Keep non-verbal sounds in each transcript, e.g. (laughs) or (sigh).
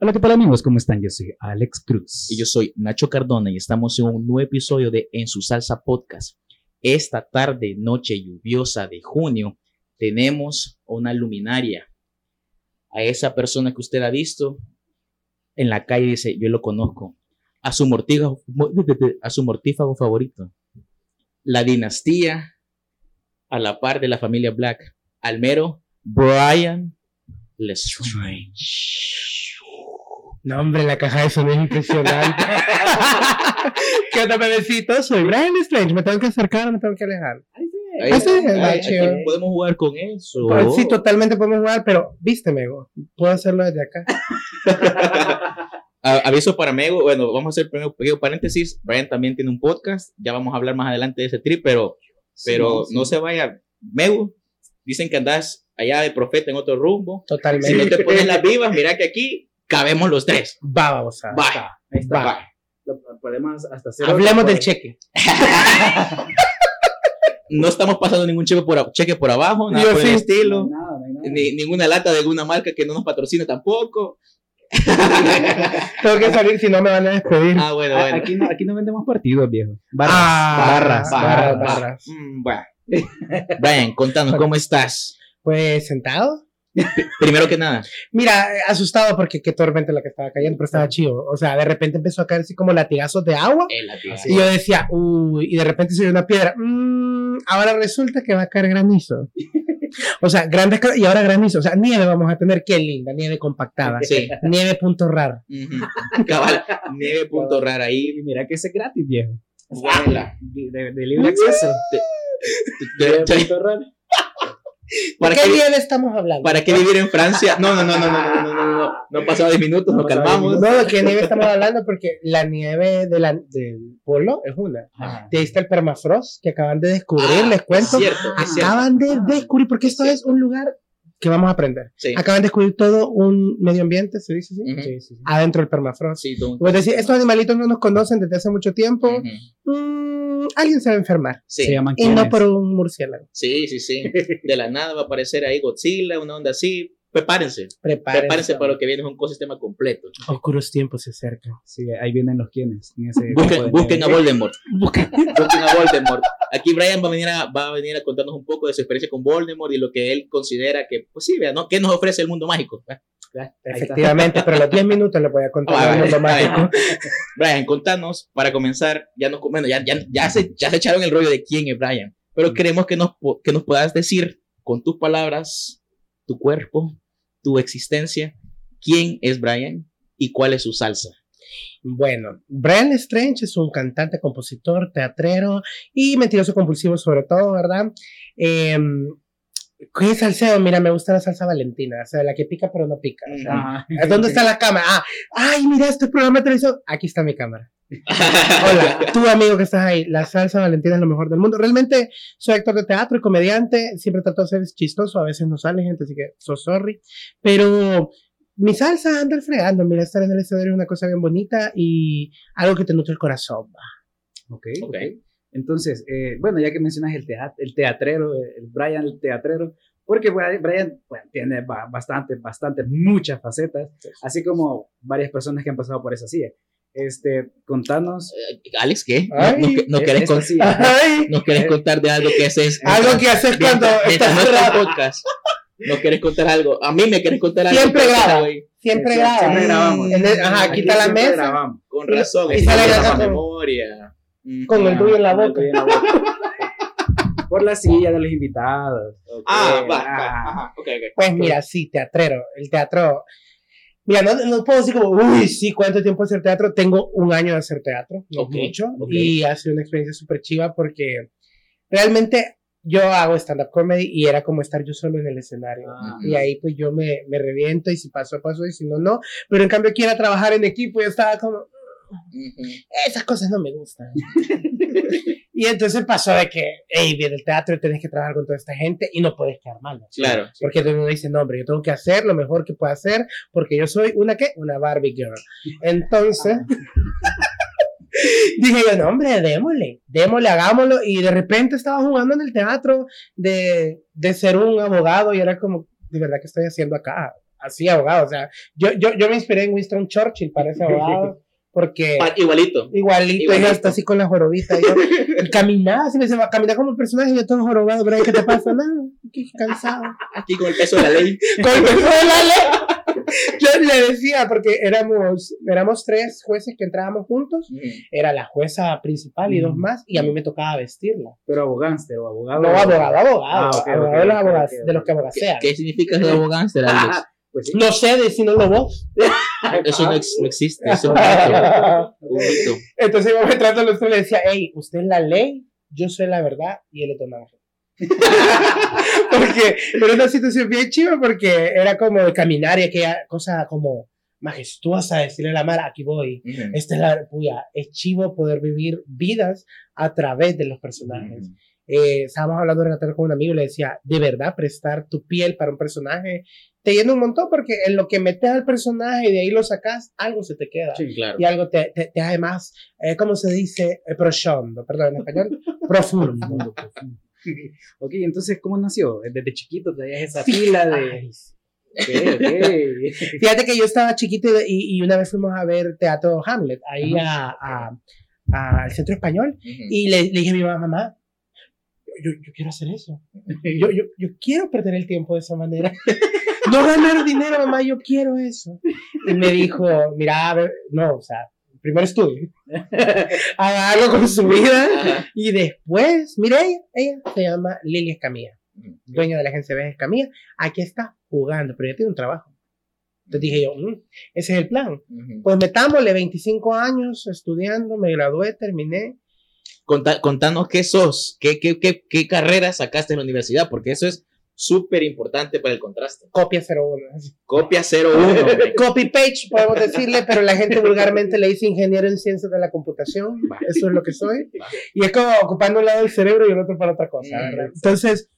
Hola, ¿qué tal amigos? ¿Cómo están? Yo soy Alex Cruz. Y yo soy Nacho Cardona y estamos en un nuevo episodio de En su salsa podcast. Esta tarde, noche lluviosa de junio, tenemos una luminaria. A esa persona que usted ha visto en la calle dice, yo lo conozco. A su mortífago, (laughs) a su mortífago favorito. La dinastía a la par de la familia Black. Al mero Brian Lestrange. No, hombre, la caja de sonido es impresionante. (laughs) ¿Qué onda, bebecito? Soy Brian Strange. Me tengo que acercar o me tengo que alejar. Ahí, Ese es el ahí, aquí podemos jugar con eso. Pues sí, totalmente podemos jugar, pero viste, Mego. Puedo hacerlo desde acá. (laughs) A- aviso para Mego, bueno, vamos a hacer primero un pequeño paréntesis. Brian también tiene un podcast, ya vamos a hablar más adelante de ese trip, pero, pero Sí, no sí. se vaya. Mego, dicen que andas allá de profeta en otro rumbo. Totalmente. Si no te pones las (laughs) vivas, mira que aquí cabemos los tres. Va, vamos a. Bye. Ahí está. Va. Lo- Podemos hasta hacer Hablemos del cheque. (laughs) No estamos pasando ningún cheque por, a- cheque por abajo, nada Yo por sí. el No hay estilo. nada, no hay nada. Ni, ninguna lata de alguna marca que no nos patrocine tampoco. (laughs) Tengo que salir si no me van a despedir. Ah, bueno, bueno. Aquí, no, aquí no vendemos partidos, viejo. Barras. Ah, barras. barras, barras. barras. Mm, bueno. Brian, contanos, ¿cómo estás? Pues sentado. Primero que nada, Mira, asustado porque qué tormenta la que estaba cayendo, pero estaba chido. O sea, de repente empezó a caer así como latigazos de agua. el Y yo decía, uy, y de repente se dio una piedra. Mm, ahora resulta que va a caer granizo. (laughs) O sea, grandes y ahora granizo. O sea, nieve vamos a tener. Qué linda, nieve compactada. Sí. Nieve punto raro. Ujú. Cabal, nieve punto raro ahí. Y mira que ese es gratis, viejo. De, de- de libre acceso. Te- Punto raro. (laughs) ¿Para ¿De qué nieve estamos hablando? ¿Para qué vivir en Francia? No, no, no, no, no, no, no, no, no. No han pasado 10 minutos, No nos calmamos. No, ¿de qué nieve estamos hablando? Porque la nieve de la, del polo es una. Ajá. De ahí está el permafrost que acaban de descubrir, Ah, les cuento. Es cierto, es cierto. Acaban de descubrir, porque esto es un lugar que vamos a aprender. Sí. Acaban de descubrir todo un medio ambiente, se dice así, Ujú. Sí, sí, sí. adentro del permafrost. Sí, tú- Pues decir, estos animalitos no nos conocen desde hace mucho tiempo. Ujú. Mm, alguien se va a enfermar. Se Sí, llaman Y no por un murciélago. sí, sí, sí. (laughs) De la nada va a aparecer ahí Godzilla, una onda así. Prepárense. Prepárense. Prepárense para lo que viene, es un ecosistema completo. Oscuros tiempos se acercan. Sí, ahí vienen los quienes. Busquen, busquen a. Voldemort. Busquen, busquen a Voldemort. Aquí Brian va a, venir a, va a venir a contarnos un poco de su experiencia con Voldemort y lo que él considera que, pues sí, vea, ¿no? ¿Qué nos ofrece el mundo mágico? Efectivamente, pero los 10 minutos les voy a contar Ah. Brian, contanos, para comenzar, ya nos, bueno, ya, ya, ya, se, ya se echaron el rollo de quién es Brian, pero queremos que nos, que nos puedas decir con tus palabras, tu cuerpo, tu existencia, quién es Brian y cuál es su salsa. Bueno, Brian Strange es un cantante, compositor, teatrero y mentiroso compulsivo sobre todo, ¿verdad? Eh, ¿Qué es salseo? Mira, me gusta la salsa valentina, o sea, la que pica pero no pica. o sea, Ajá. ¿Dónde está la cámara? Ah, ay, mira, este programa de televisión. Aquí está mi cámara. (laughs) Hola, tú amigo que estás ahí, la salsa valentina es lo mejor del mundo. Realmente soy actor de teatro y comediante, siempre trato de ser chistoso, a veces no sale gente, así que so sorry. Pero mi salsa anda fregando, mira, estar en el escenario es una cosa bien bonita y algo que te nutre el corazón. va. Ok, Ok. ok. Entonces, eh, bueno, ya que mencionas el, teat el teatrero, el Brian el teatrero, porque Brian, bueno, tiene ba- bastante, bastante, muchas facetas, así como varias personas que han pasado por esa silla. Este, contanos. Eh, Alex, ¿qué? ¿No, Ay, no, no eh, querés, esta con- silla. (laughs) Ay, no querés eh, contar de algo que haces? algo que haces cuando estás no grabando. podcast. No querés contar algo. A mí me querés contar algo. Siempre graba. Siempre Sí, graba. siempre grabamos. En ajá, aquí está la mesa. grabamos. Con razón. Y sale la con- memoria. Con el tuyo en la boca. el tuyo en la boca. Por la silla de los invitados. ok, Ah, va, ah. va, ajá, ok, ok. Pues mira, sí, teatrero. El teatro. Mira, no, no puedo decir como, uy, sí, ¿cuánto tiempo hacer teatro? Tengo un año de hacer teatro, no Ok, mucho. ok. Y ha sido una experiencia súper chiva porque realmente yo hago stand-up comedy y era como estar yo solo en el escenario. Ah. Y ahí pues yo me, me reviento y si paso, paso y si no, no. Pero en cambio quiera trabajar en equipo y yo estaba como. Esas cosas no me gustan. y entonces pasó de que, hey, viene el teatro y tienes que trabajar con toda esta gente y no puedes quedar mal. ¿no? Claro. Porque todo el mundo dice, no, hombre, yo tengo que hacer lo mejor que pueda hacer porque yo soy una, ¿qué? Una Barbie Girl. Entonces, (laughs) dije yo, no, hombre, démosle, démosle, hagámoslo. Y de repente estaba jugando en el teatro de, de ser un abogado y era como, de verdad, ¿qué estoy haciendo acá? así abogado. O sea, yo, yo, yo me inspiré en Winston Churchill para ese abogado. (laughs) Porque Igualito. igualito, Igualito. ella está así con la jorobita. Y, yo, (laughs) y caminaba, así me decía, caminar como el personaje, yo todo jorobado, Brian, ¿qué te pasa? Nada, qué cansado. Aquí con el peso de la ley. (laughs) Con el peso de la ley. Yo le decía, porque éramos, éramos tres jueces que entrábamos juntos, era la jueza principal y dos Mm. más, y a mí me tocaba vestirla. Pero abogánster o abogado. No, abogado, abogado, Ah, ok, abogado ok, de los ok, abogados, de los que ¿Qué, abogacean. qué significa de abogánster, Alex? Pues sí. No sé, decínoslo vos. (laughs) Eso no, ex- no existe. Eso es un mito. Un mito. Entonces íbamos entrando los tres y le decía, hey, usted es la ley, yo soy la verdad y él es Don Ángel. (laughs) porque era una situación bien chiva porque era como de caminar y aquella cosa como majestuosa, decirle a la Mara, aquí voy. Esta es la puya, es chivo poder vivir vidas a través de los personajes. Eh, estábamos hablando de con un amigo y le decía, de verdad, prestar tu piel para un personaje te llena un montón porque en lo que metes al personaje y de ahí lo sacas, algo se te queda. Sí, claro. Y algo te, te, te hace más, eh, ¿cómo se dice? Eh, profundo, perdón, en español, (laughs) profundo. (laughs) Ok, entonces, ¿cómo nació? Desde chiquito traías esa pila de. Ay, Ok, ok. (laughs) Fíjate que yo estaba chiquito y, y una vez fuimos a ver teatro Hamlet ahí a, a- a- al centro español Ujú. y le, le dije a mi mamá, mamá, yo, yo quiero hacer eso. Yo, yo, yo quiero perder el tiempo de esa manera. No ganar dinero, mamá, yo quiero eso. Y me dijo, mira, a ver, no, o sea, primero estudio. Haga algo con su vida. Y después, mira ella, ella se llama Lili Escamilla, Ujú. dueña de la agencia B Escamilla. Aquí está jugando, pero ya tiene un trabajo. Entonces dije yo, "Mm, ese es el plan. Pues metámosle 25 años estudiando, me gradué, terminé. Conta- contanos qué sos, qué, qué, qué, qué carrera sacaste en la universidad, porque eso es súper importante para el contraste. Copia 01. así. Copia 01. hombre. (laughs) Copy page, podemos decirle, pero la gente (laughs) vulgarmente le dice ingeniero en ciencias de la computación. Eso es lo que soy. Y es como ocupando un lado del cerebro y el otro para otra cosa, Mm, ¿verdad? Entonces,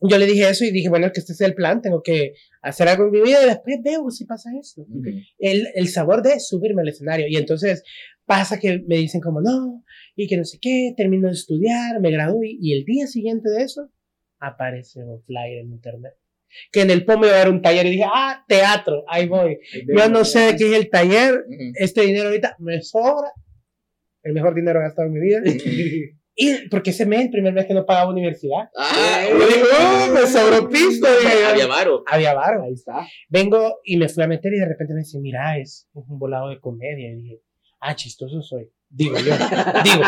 yo le dije eso y dije, bueno, que este sea el plan, tengo que hacer algo en mi vida y después veo si pasa eso. Ujú. El, el sabor de subirme al escenario. Y entonces pasa que me dicen como, no, y que no sé qué, termino de estudiar, me gradúo y, y el día siguiente de eso aparece un flyer en internet. Que en el POM me iba a dar un taller y dije, ah, teatro, ahí voy. Yo no sé de qué es el taller, Ujú. este dinero ahorita me sobra. El mejor dinero gastado en mi vida. (laughs) Y porque ese mes, el primer mes que no pagaba universidad. Ah, Yo digo, oh, me sobró pisto. dije. Había varo. Había varo. Ahí está. Vengo y me fui a meter y de repente me dice, mira, es un volado de comedia. Y dije, ah, chistoso soy. Digo yo, digo,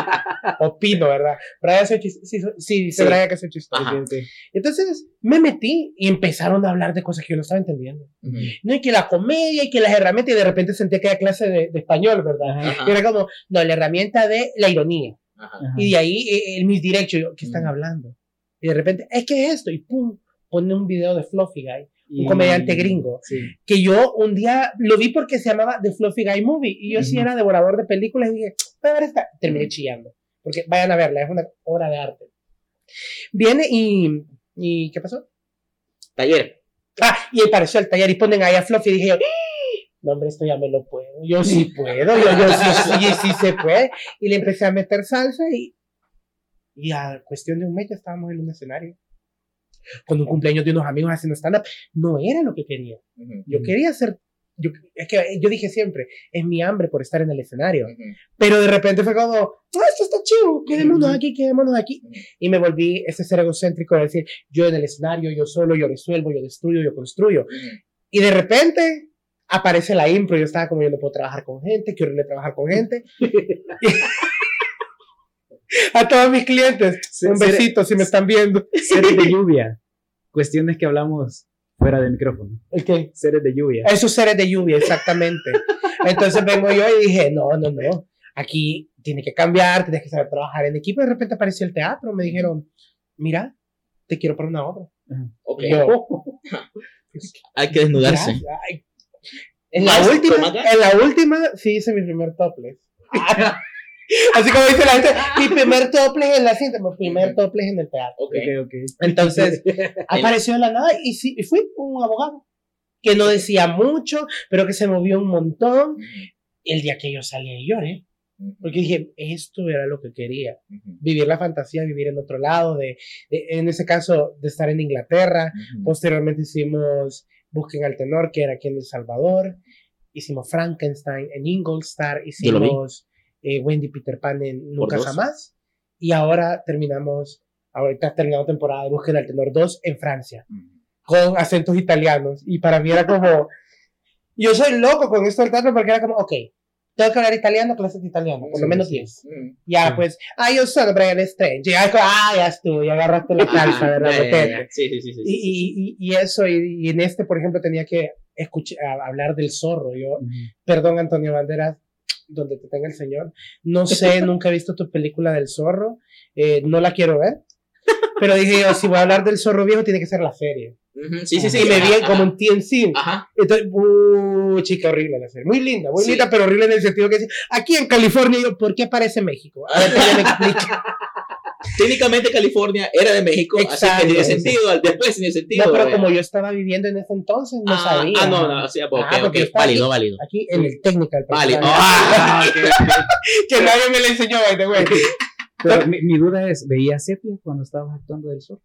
opino, ¿verdad? Brian, soy chistoso. Sí, sí, dice Sí. Brian que soy chistoso. Ok. Entonces me metí y empezaron a hablar de cosas que yo no estaba entendiendo. Ujú. No, y que la comedia y que las herramientas, y de repente sentí aquella clase de, de español, ¿verdad? Ajá. Ajá. Y era como, no, la herramienta de la ironía. Ajá. Ajá. Y de ahí eh, el misdirecho, yo, ¿qué están hablando? Y de repente, es que es esto, y pum, pone un video de Fluffy Guy, un comediante gringo, Sí. que yo un día lo vi porque se llamaba The Fluffy Guy Movie, y yo sí Ujú. era devorador de películas, y dije, voy a ver esta, terminé chillando, porque vayan a verla, es una obra de arte. Viene y, ¿y qué pasó? Taller. Ah, y apareció el taller y ponen ahí a Fluffy y dije yo, ¡Ah! no hombre, esto ya me lo puedo, yo sí puedo, yo, yo sí, sí, sí se puede. Y le empecé a meter salsa y, y a cuestión de un mes ya estábamos en un escenario. Con un cumpleaños de unos amigos haciendo stand-up. No era lo que quería. Yo quería hacer, yo, es que yo dije siempre, es mi hambre por estar en el escenario. Pero de repente fue como, ah, esto está chido, quedémonos aquí, quedémonos aquí. Y me volví ese ser egocéntrico de decir, yo en el escenario, yo solo, yo resuelvo, yo destruyo, yo construyo. Y de repente aparece la impro. Yo estaba como, yo no puedo trabajar con gente, quiero irle a trabajar con gente. (laughs) a todos mis clientes, un besito si me están viendo. (laughs) Seres de lluvia. Cuestiones que hablamos fuera del micrófono. Ok. Seres de lluvia. Esos seres de lluvia, exactamente. Entonces vengo yo y dije, no, no, no. Aquí tiene que cambiar, tienes que saber trabajar en equipo. De repente apareció el teatro. Me dijeron, mira, te quiero para una obra. Ok. Y yo, Hay que desnudarse. Ay. En la última, en la última sí hice mi primer topless. (laughs) Así como dice la gente, (laughs) mi primer topless en la cinta, mi primer topless en el teatro. Ok. Ok, ok. Entonces, (laughs) apareció de la nada y sí, y fui un abogado que no decía mucho, pero que se movió un montón. El día que yo salí y lloré, porque dije, esto era lo que quería, vivir la fantasía, vivir en otro lado, de, de- en ese caso, de estar en Inglaterra. Posteriormente hicimos Busquen al Tenor, que era aquí en El Salvador. Hicimos Frankenstein en Ingolstadt. Yo lo vi. Hicimos eh, Wendy Peter Pan en Nunca. Jamás. Y ahora terminamos, ahorita ha terminado temporada de Busquen al Tenor 2 en Francia, con acentos italianos. Y para mí era como, yo soy loco con esto del teatro porque era como, ok, tengo que hablar italiano, clases de italiano, por lo Sí, menos sí. 10. Ya, Sí. pues, ah, yo soy Brian Strange. Ya, ah, ya estuvo, ya agarraste la calza, ¿verdad? Ya, ya, ya. Botete. Sí, sí, sí, sí, sí, Y, y, y, y eso, y, y en este, por ejemplo, tenía que escuchar, hablar del zorro. Yo, perdón, Antonio Banderas, donde te tenga el señor. No sé, (laughs) nunca he visto tu película del zorro. eh, no la quiero ver. Pero dije yo, si voy a hablar del zorro viejo, tiene que ser la serie. Ujú, Sí, sí, sí. Y me vi como un TNC. Ajá. Entonces, uh, chica, horrible la serie. Muy linda, muy Sí. linda, pero horrible en el sentido que aquí en California, yo, ¿por qué aparece México? A ver, que me explique. (laughs) Técnicamente California era de México, así Exacto, que tiene sentido, al- después tiene sentido. No, pero ¿verdad? como yo estaba viviendo en ese entonces, no ah, sabía. Ah, no, no, sí, ok, Ah, válido, aquí. válido. Aquí en el Technical. Válido. precisamente. Ah, (laughs) que nadie me la enseñó, the way. (laughs) Pero mi, mi duda es, ¿veías sepia cuando estabas actuando del sol?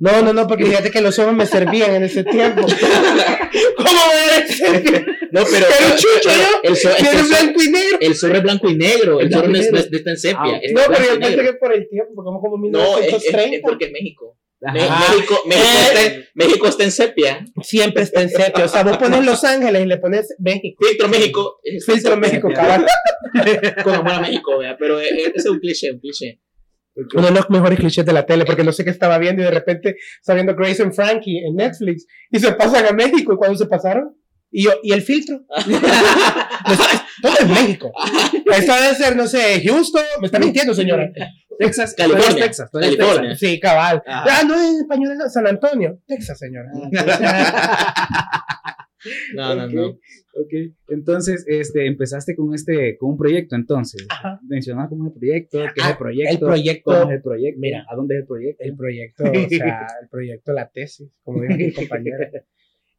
No, no, no, porque fíjate que los ojos me servían en ese tiempo. (laughs) ¿Cómo decir? (laughs) No, pero. Pero chucho, yo. El que Tiene el zorro- blanco y negro. el es blanco y negro. El zorro no es- no está en sepia. Ah, No, pero yo pensé que por el tiempo, como como No, es, es- es 1930. porque es México. Me- Ajá. México, México, Eh. está en, México está en sepia. Siempre está en sepia. O sea, vos pones Los Ángeles y le pones México. Filtro México. Filtro México, cabal. (laughs) Con amor a México, vea. Pero es, ese es un cliché, un cliché. Uno de los mejores clichés de la tele, porque no sé qué estaba viendo y de repente está viendo Grace and Frankie en Netflix y se pasan a México. ¿Y cuándo se pasaron? Y yo, ¿y el filtro? (laughs) (laughs) Todo es México. Esto debe ser, no sé, Houston. Me está mintiendo, señora. Texas, California. es Texas, es California. Sí, cabal. Ah. Ah, no es español, no, San Antonio. Texas, señora. (laughs) no, Ok, no. ok. Entonces, este, empezaste con este, con un proyecto, entonces. Ajá. Mencionaba cómo es el proyecto, qué es Ah, el proyecto. el proyecto- ¿Cómo es el proyecto? Mira. ¿a dónde es el proyecto? El proyecto, o sea, el proyecto, la tesis, como dijo mi (laughs) compañera.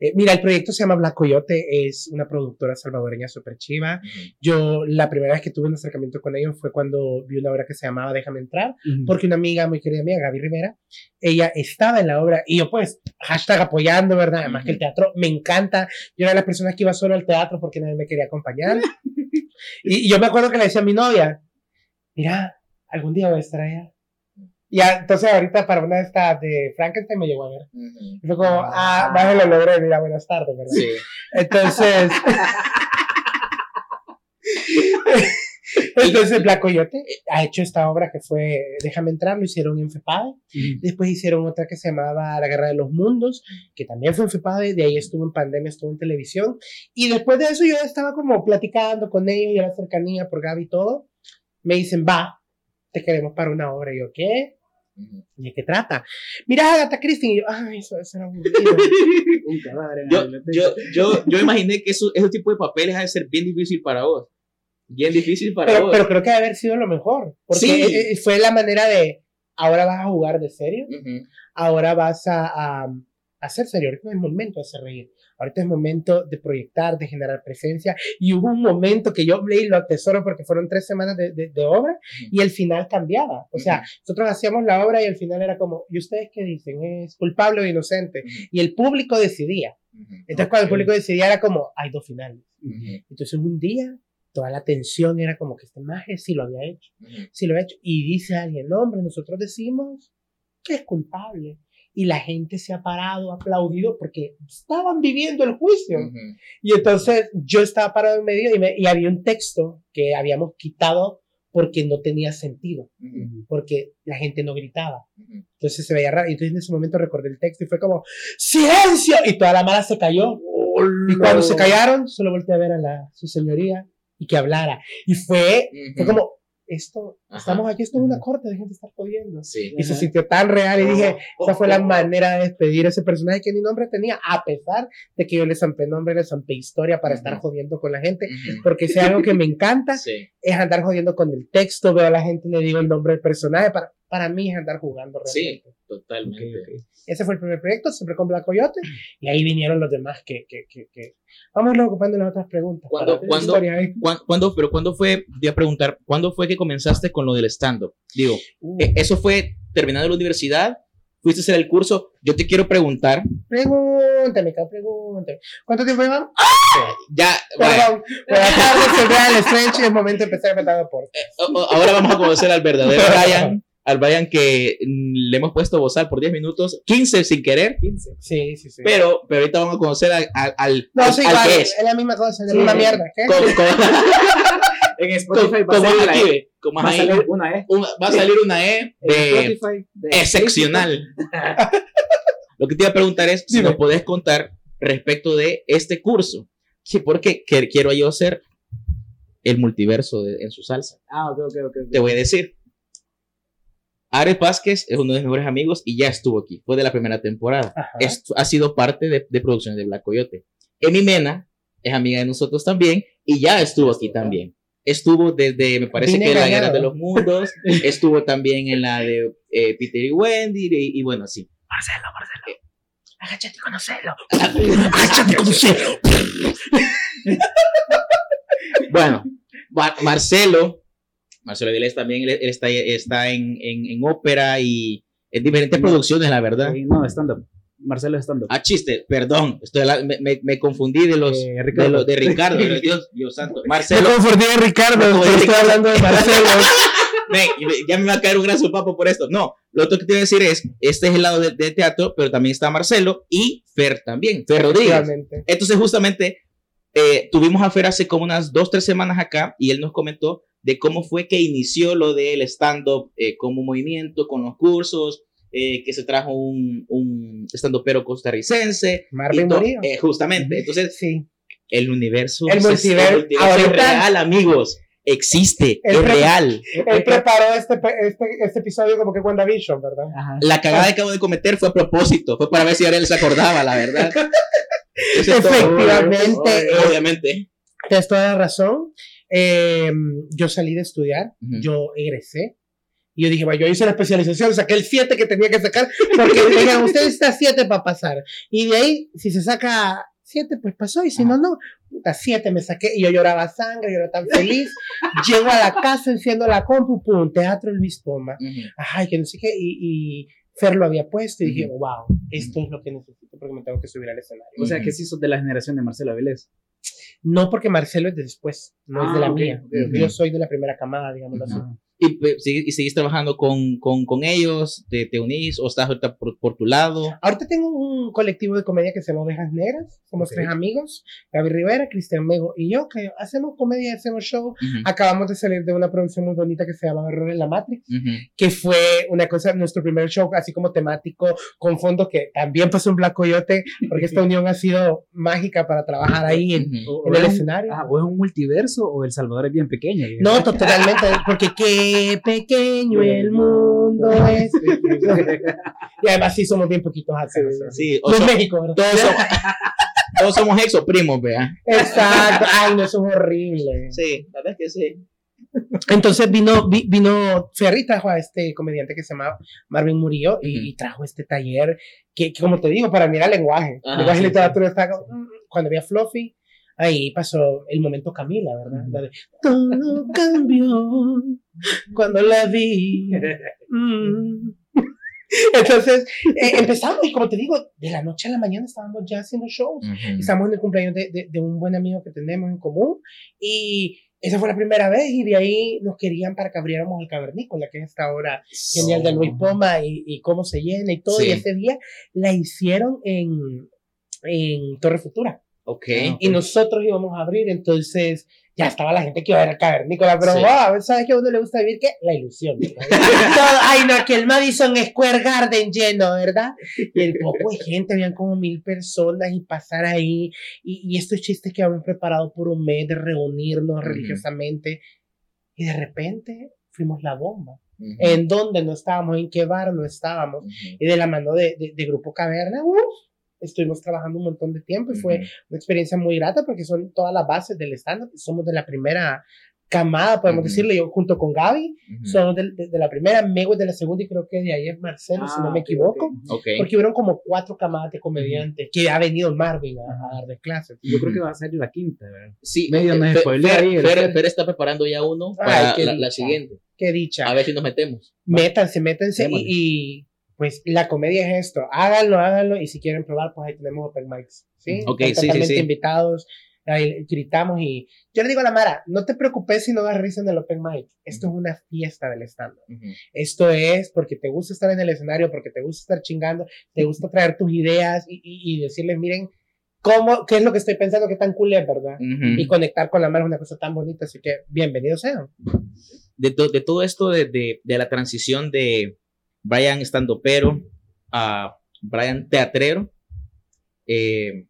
Eh, mira, el proyecto se llama Black Coyote, es una productora salvadoreña súper chiva. Yo la primera vez que tuve un acercamiento con ellos fue cuando vi una obra que se llamaba Déjame entrar, porque una amiga, muy querida mía, Gaby Rivera, ella estaba en la obra y yo pues, hashtag apoyando, ¿verdad? Además que el teatro me encanta. Yo era de las personas que iba solo al teatro porque nadie me quería acompañar. (laughs) y, y yo me acuerdo que le decía a mi novia, mira, algún día voy a estar allá. Y ya, entonces ahorita para una de estas de Frankenstein me llegó a ver. Y fue como, ah, más lo logré, mira, buenas tardes, ¿verdad? Sí. Entonces, (laughs) (laughs) entonces Black Coyote ha hecho esta obra que fue Déjame entrar, lo hicieron en FEPADE. Ujú. Después hicieron otra que se llamaba La Guerra de los Mundos, que también fue en FEPADE, de ahí estuvo en pandemia, estuvo en televisión. Y después de eso yo estaba como platicando con ellos y a la cercanía por Gaby y todo. Me dicen, va, te queremos para una obra. Y yo, ¿qué? ¿Y de qué trata? Mira, Agatha Christie. Y yo, ay, eso aburrido. (laughs) Un cadáver Yo, yo, yo, yo imaginé que eso, ese tipo de papeles ha de ser bien difícil para vos. Bien difícil para pero, vos. pero creo que debe haber sido lo mejor. Porque Sí. eh, eh, fue la manera de, ahora vas a jugar de serio, ahora vas a, a, a hacer serio. Ahorita no es momento de hacer reír. Ahorita es momento de proyectar, de generar presencia. Y hubo un momento que yo leí lo atesoro porque fueron tres semanas de, de, de obra y el final cambiaba. O sea, Ujú. nosotros hacíamos la obra y el final era como, ¿y ustedes qué dicen? ¿Es culpable o inocente? Ujú. Y el público decidía. Entonces, cuando el público decidía, era como, hay dos finales. Entonces, un día, toda la tensión era como que este maje sí lo había hecho, sí lo había hecho. Y dice alguien, no, hombre, nosotros decimos que es culpable. Y la gente se ha parado, aplaudido, porque estaban viviendo el juicio. Ujú. Y entonces yo estaba parado en medio y, me- y había un texto que habíamos quitado porque no tenía sentido, Ujú. porque la gente no gritaba. Ujú. Entonces se veía raro. Y entonces en ese momento recordé el texto y fue como, ¡Silencio! Y toda la mala se cayó. Y cuando se callaron, solo volteé a ver a la, su señoría y que hablara. Y fue, fue como, esto, Ajá. estamos aquí, esto es una corte, dejen de estar jodiendo. Sí. Y se sintió tan real y dije, Oh, esa fue la oh, manera de despedir a ese personaje que ni nombre tenía, a pesar de que yo le zampé nombre, le zampé historia para estar jodiendo con la gente. Porque si algo que me encanta, (laughs) Sí. es andar jodiendo con el texto, veo a la gente y le digo el nombre del personaje. Para, para mí es andar jugando Sí, realmente. totalmente. Ok, ok. Ese fue el primer proyecto, siempre con Black Coyote. Y ahí vinieron los demás que... que, que, que... Vamos ocupando las otras preguntas. ¿Cuándo- cuándo-. ¿Cuán- ¿Cuándo, pero cuándo fue, voy a preguntar, ¿cuándo fue que comenzaste con lo del stand-up? Digo, Uh, ¿e- ¿eso fue terminando la universidad fuiste a hacer el curso. Yo te quiero preguntar, Pregúntame, cabrón, pregúntame. ¿Cuánto tiempo llevamos? ya, vaya, Perdón. Buenas tardes, soy Brian Strange y es momento de empezar a meter deporte. o- o- ahora vamos a conocer al verdadero (laughs) Brian, al Brian que mm, le hemos puesto bozal por 10 minutos, 15 sin querer, 15. Sí, sí, sí. pero, pero ahorita vamos a conocer al, al, al, no, al- sí, al igual, que es. es. la misma cosa, es la Sí. misma mierda. ¿Qué? Con- con- (laughs) En Spotify con- va a salir E. Va a salir una E. Un- va a salir una E de Spotify de excepcional. Lo que te iba a preguntar es si nos podés contar respecto de este curso. Sí, porque que- quiero yo hacer el multiverso de- en su salsa. Ah, ok, ok. ok. Te voy a decir. Ares Vázquez es uno de mis mejores amigos y ya estuvo aquí. Fue de la primera temporada. Es- ha sido parte de, de producciones de Black Coyote. Emi Mena es amiga de nosotros también y ya estuvo aquí también. Estuvo desde, me parece Vine que en la. Guerra de los Mundos, (laughs) estuvo también en la de eh, Peter y Wendy y, y bueno, sí. Marcelo, Marcelo. Agáchate y conocelo. (laughs) Agáchate, conocelo. bueno, Mar- Marcelo, Marcelo Vilés también, él, está, está en, en, en ópera y en diferentes No. producciones, la verdad. No, stand-up. Marcelo es stand-up. Ah, chiste, perdón, estoy habla- me, me, me confundí de los Eh, de, Ricardo. los- de Ricardo, de los- (laughs) Dios, Dios santo. Me Marcelo, confundí de Ricardo, Me de estoy Ricardo. hablando de Marcelo. (laughs) ven, me- ya me va a caer un gran sopapo por esto. No, lo otro que te voy a decir es, este es el lado de, de teatro, pero también está Marcelo y Fer también, Fer Rodríguez. Entonces, justamente, eh, tuvimos a Fer hace como unas dos, tres semanas acá y él nos comentó de cómo fue que inició lo del stand-up eh, como movimiento, con los cursos, eh, que se trajo un, un stand-upero costarricense. Marvin Murillo. eh, justamente, entonces, Sí. el universo, El es- multiver- multiverso es real, amigos. Existe, El es pre- real. Él preparó este, este, este episodio como que WandaVision, ¿verdad? Ajá. La cagada que acabo de cometer fue a propósito, fue para ver si Ariel se acordaba, la verdad. (laughs) Todo. Efectivamente, eh, Obviamente. tienes toda la razón. Eh, yo salí de estudiar, Ujú. yo egresé. Y yo dije, va, yo hice la especialización, saqué el 7 que tenía que sacar, porque me dijeron, usted está 7 para pasar. Y de ahí, si se saca 7, pues pasó, y si no, no. Puta, 7 me saqué, y yo lloraba sangre, yo era tan feliz. Llego a la casa, enciendo la compu, pum, Teatro Luis Poma. Ujú. Ay, que no sé qué, y, y Fer lo había puesto, y dije, wow, esto es lo que necesito, porque me tengo que subir al escenario. O sea, que sí sos de la generación de Marcelo Avilés. No porque Marcelo es de después, no es de la Ah, mía. Yo soy de la primera camada, digámoslo así. ¿Y, sigue- y seguís trabajando con, con, con ellos? ¿Te, ¿Te unís o estás ahorita por, por tu lado? Ahorita tengo un colectivo de comedia que se llama Ovejas Negras. Somos Ok. tres amigos, Gaby Rivera, Cristian Mego y yo, que hacemos comedia, hacemos show. Ujú, Acabamos de salir de una producción muy bonita que se llama Error en la Matrix, ujú. que fue una cosa, nuestro primer show así como temático, con fondo que también pasó un Black Coyote, porque esta (laughs) unión ha sido mágica para trabajar ahí en, Ujú. O- en el escenario. ajá, o es un multiverso o El Salvador es bien pequeño. No, totalmente, porque qué pequeño el mundo es. (laughs) Y además sí somos bien poquitos nosotros. Sí, o México, ¿verdad? todos, somos, todos somos exoprimos, vea. Exacto. Ay, no, eso es horrible. Sí, la verdad es que sí. Entonces vino, vi- vino Ferry, trajo a este comediante que se llama Marvin Murillo y, Ujú. y trajo este taller que, que, como te digo, para mí era lenguaje. Ajá, lenguaje y sí, literatura está como, mm, cuando había Fluffy. Ahí pasó el momento Camila, ¿verdad? La de, Todo cambió cuando la vi. (laughs) Mm. Entonces eh, empezamos y como te digo, de la noche a la mañana estábamos ya haciendo shows. Ujú. Estamos en el cumpleaños de, de, de un buen amigo que tenemos en común y esa fue la primera vez y de ahí nos querían para que abriéramos el cavernícola, que es esta obra genial de Luis Poma y, y cómo se llena y todo. Sí. Y ese día la hicieron en, en Torre Futura Ah, y nosotros íbamos a abrir, entonces ya estaba la gente que iba a ver el cavernícola, pero Sí. wow, ¿sabes qué a uno le gusta vivir? ¿Qué? La ilusión. (laughs) ay, no, que el Madison Square Garden lleno, ¿verdad? Y el poco de gente, habían como mil personas y pasar ahí, y, y estos chistes que habían preparado por un mes de reunirnos Ujú. religiosamente, y de repente fuimos la bomba. Ujú. En donde no estábamos, en qué bar no estábamos, Ujú. y de la mano de, de, de Grupo Caverna, uf, estuvimos trabajando un montón de tiempo y fue Ujú. una experiencia muy grata porque son todas las bases del stand-up. Somos de la primera camada, podemos Ujú. decirlo, yo junto con Gaby, Ujú. somos de, de- de la primera, Mego es de la segunda y creo que de ahí es Marcelo, si no Ah, me equivoco. ok. Ok. Porque hubieron como cuatro camadas de comediantes que ha venido Marvin a, a dar de clases. Yo creo que va a salir la quinta, ¿verdad? Sí, Medio Fer- spoilea Fer, ahí el Fer- Fer. Fer está preparando ya uno Ay, para la, la siguiente. Qué dicha. A ver si nos metemos. Métanse, métanse y, y Pues la comedia es esto, háganlo, háganlo, y si quieren probar, pues ahí tenemos open mics, ¿sí? Ok, sí, sí, sí. invitados, ahí gritamos y yo le digo a la Mara, no te preocupes si no das risa en el open mic, esto es una fiesta del stand Ujú. esto es porque te gusta estar en el escenario, porque te gusta estar chingando, te gusta (laughs) traer tus ideas y, y- y decirles, miren, cómo, qué es lo que estoy pensando, qué tan cool es, ¿verdad? Ujú. Y conectar con la mano es una cosa tan bonita, así que bienvenidos sean. de, to- de todo esto de, de- de la transición de Brian estando pero a Brian teatrero, eh,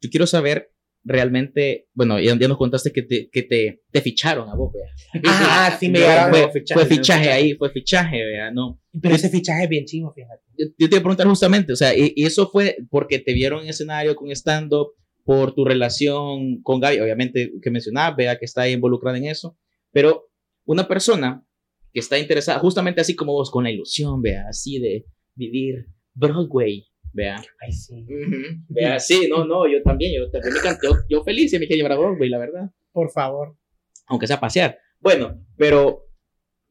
yo quiero saber realmente, bueno, ya, ya nos contaste que te, que te, te ficharon a vos, vea. Ah, (laughs) sí, me llegaron fue, los fichajes, fue ¿no? fichaje ahí, fue fichaje, vea, no. Pero ese fichaje es bien chivo, fíjate. Yo, yo te iba a preguntar justamente, o sea, y, y eso fue porque te vieron en escenario con stand-up, por tu relación con Gaby, obviamente que mencionabas, vea que está involucrada en eso, pero una persona que está interesada, justamente así como vos, con la ilusión, vea, así de vivir Broadway, vea. Ay, sí. Vea, sí, no, no, yo también, yo también me canté, yo, feliz y me quiero llevar a Broadway, la verdad, Por favor. aunque sea pasear. Bueno, pero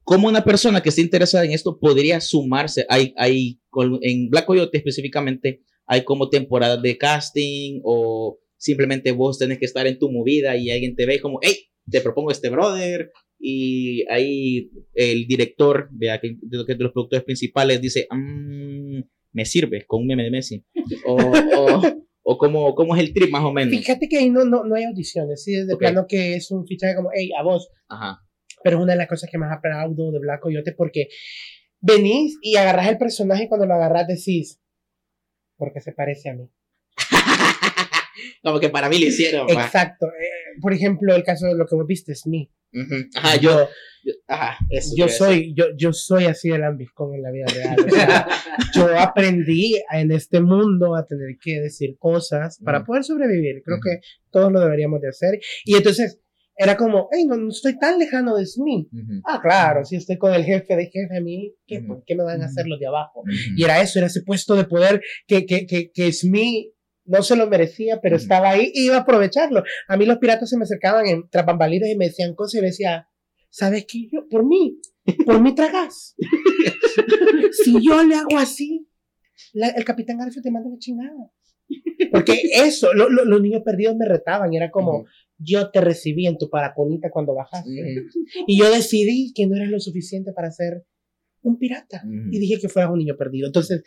¿cómo una persona que esté interesada en esto podría sumarse? Hay, hay, en Black Coyote específicamente, hay como temporadas de casting o simplemente vos tenés que estar en tu movida y alguien te ve como, hey, te propongo este brother y ahí el director, vea que de, los productores principales dice, "Mm, me sirve con un meme de Messi. O, o, o cómo, cómo es el trip más o menos. Fíjate que ahí no, no, no hay audiciones, sí, de Ok. plano que es un fichaje como, hey, a vos. Ajá. Pero es una de las cosas que más aplaudo de Black Coyote porque venís y agarrás el personaje y cuando lo agarrás decís, porque se parece a mí. (laughs) Como que para mí lo hicieron. Exacto. Eh, por ejemplo, el caso de lo que vos viste es mí. Ujú. Ajá, yo, yo- ajá, eso yo soy, yo, yo soy así de lambiscón en la vida real. O sea, yo aprendí en este mundo a tener que decir cosas para Ujú. poder sobrevivir. Creo Ujú. que todos lo deberíamos de hacer. Y entonces era como, hey, no, no estoy tan lejano de mí. Ah, claro, si estoy con el jefe de jefe a mí, ¿qué. ¿qué me van a hacer los de abajo? Y era eso, era ese puesto de poder que, que, que, que Smee no se lo merecía, pero estaba ahí y iba a aprovecharlo. A mí los piratas se me acercaban en tras bambalinas y me decían cosas y yo decía, ¿sabes qué? Yo, por mí, por mí tragas. (laughs) si yo le hago así, la- el capitán Garfio te manda la chingada. Porque eso, lo- lo- los niños perdidos me retaban y era como, yo te recibí en tu paraponita cuando bajaste. Y yo decidí que no eres lo suficiente para ser un pirata. Y dije que fueras un niño perdido. Entonces,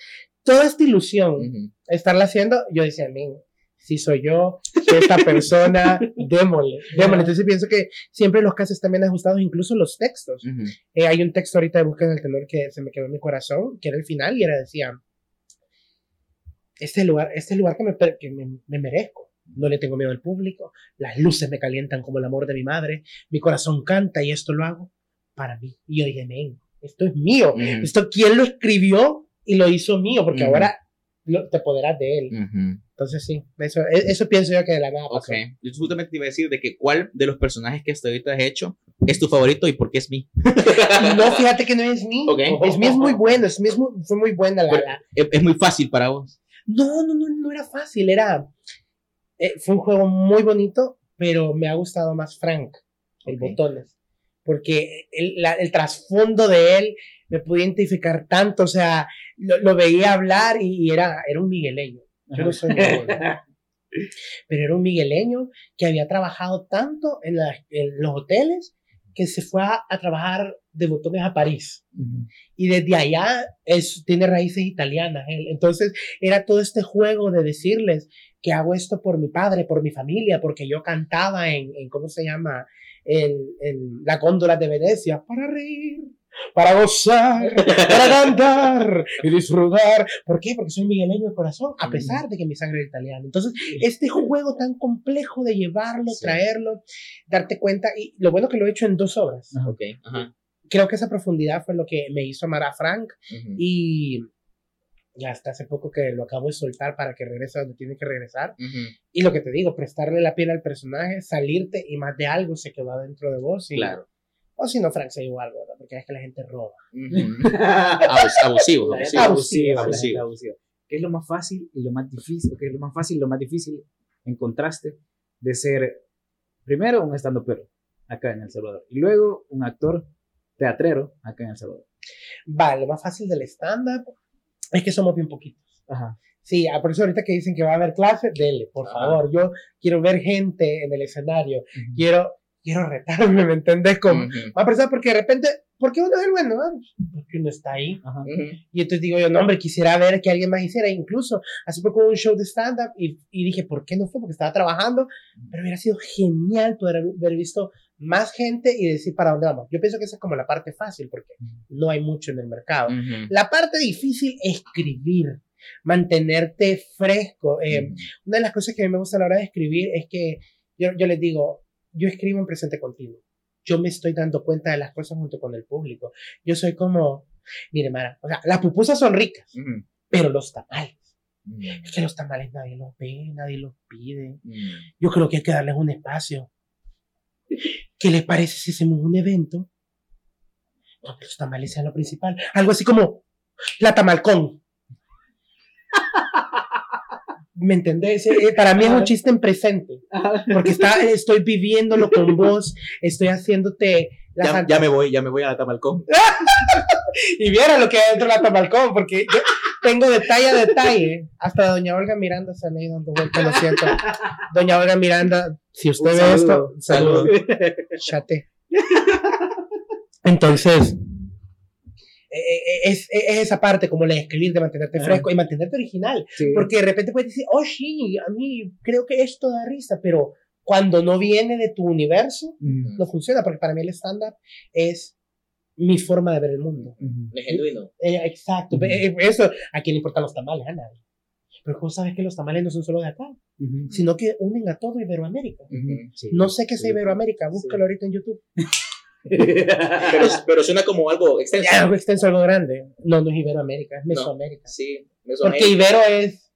toda esta ilusión, Ujú. estarla haciendo, yo decía, men, si soy yo, soy esta (laughs) persona, démosle, démosle. Entonces pienso que siempre los casos están bien ajustados, incluso los textos. Ujú. Eh, hay un texto ahorita de Búsqueda del Tenor que se me quedó en mi corazón, que era el final, y era, decía, este lugar, este lugar que, me, que me, me merezco. No le tengo miedo al público, las luces me calientan como el amor de mi madre, mi corazón canta y esto lo hago para mí. Y yo dije, men, esto es mío. Esto, ¿quién lo escribió y lo hizo mío? Porque Ujú. ahora lo- te apoderas de él. Ujú. Entonces sí, eso, e- eso pienso yo que de la nada pasó. Ok. Yo justamente te iba a decir de que cuál de los personajes que hasta ahorita has hecho es tu favorito y por qué es mí. (laughs) No, fíjate que no es mí. Ok. Es mí es muy bueno, es mí es muy- fue muy buena la, la- Es, es muy fácil para vos. No, no, no, no era fácil, era... eh, fue un juego muy bonito, pero me ha gustado más Frank, el Ok. botones. Porque el, la- el trasfondo de él me pude identificar tanto, o sea, lo, lo veía hablar y, y era, era un migueleño. Yo no soy migueleño. pero era un migueleño que había trabajado tanto en, la- en los hoteles que se fue a, a trabajar de botones a París. Y desde allá es, tiene raíces italianas él. Entonces era todo este juego de decirles que hago esto por mi padre, por mi familia, porque yo cantaba en, en ¿cómo se llama? En, en la góndola de Venecia, para reír, para gozar, para (laughs) cantar y disfrutar. ¿Por qué? Porque soy migueleño de corazón, a pesar de que mi sangre es italiana. Entonces, este juego tan complejo de llevarlo, Sí. traerlo, darte cuenta, y lo bueno que lo he hecho en dos obras. Ajá. Ok. Ajá. Creo que esa profundidad fue lo que me hizo amar a Frank Ujú. y ya hasta hace poco que lo acabo de soltar para que regrese a donde tiene que regresar. Ujú. Y lo que te digo, prestarle la piel al personaje, salirte y más de algo se quedó adentro de vos. y- Claro. O si no, Frank se llevó algo, ¿verdad? Porque es que la gente roba. Ujú. (laughs) Abus- abusivo. Abusivo. abusivo. gente abusiva. ¿Qué es lo más fácil y lo más difícil? ¿Qué es lo más fácil y lo más difícil en contraste de ser primero un estando pero acá en El Salvador y luego un actor teatrero acá en El Salvador? Va, lo más fácil del stand-up, Es que somos bien poquitos. Ajá. Sí, ah, por eso ahorita que dicen que va a haber clase, dele, por Ajá. favor. Yo quiero ver gente en el escenario. Ujú. Quiero, quiero retarme, (laughs) ¿me entendés? Como, Ujú. va a pensar porque de repente, ¿por qué uno es el bueno? ah? Porque uno está ahí. Ajá. Ujú. Y entonces digo yo, no, hombre, quisiera ver que alguien más hiciera. Incluso hace poco un show de stand-up y, y dije, ¿por qué no fue? Porque estaba trabajando. Pero hubiera sido genial poder haber visto más gente y decir para dónde vamos. Yo pienso que esa es como la parte fácil porque no hay mucho en el mercado. Ujú. La parte difícil, escribir, mantenerte fresco. Eh, una de las cosas que a mí me gusta a la hora de escribir es que yo, yo les digo, yo escribo en presente continuo. Yo me estoy dando cuenta de las cosas junto con el público. Yo soy como, mire, Mara, o sea, las pupusas son ricas, pero los tamales, es que los tamales nadie los ve, nadie los pide. Yo creo que hay que darles un espacio. ¿Qué les parece si hacemos un evento? Donde los tamales sean lo principal. Algo así como la tamalcón. ¿Me entendés? Eh, Para mí es un chiste en presente. Porque está, (laughs) estoy viviéndolo con vos, estoy haciéndote la Ya, ya me voy, ya me voy a la Tamalcón. (laughs) Y viera lo que hay dentro de la tamalcón, porque yo tengo detalle a detalle. Hasta doña Olga Miranda se le ha ido dando vuelta, lo siento. Doña Olga Miranda, si usted Un ve saludo. esto, saludos. Chate. Entonces, eh, eh, es, es esa parte como la de escribir, de mantenerte Ajá. fresco y mantenerte original. Sí. Porque de repente puedes decir, oh, sí, a mí creo que esto da risa, pero cuando no viene de tu universo, no funciona, porque para mí el stand-up es mi forma de ver el mundo. Ujú. Es genuino. Eh, exacto, Ujú. eh, eso, ¿a quién le importan los tamales? A nadie. Pero ¿cómo sabes que los tamales no son solo de acá? Ujú. Sino que unen a todo Iberoamérica. Sí. No sé qué es Sí. Iberoamérica, búscalo ahorita en YouTube. (laughs) Pero, pero suena como algo extenso. Ya, algo extenso, algo grande. No, no es Iberoamérica, es Mesoamérica. Sí, Porque Mesoamérica. Ibero es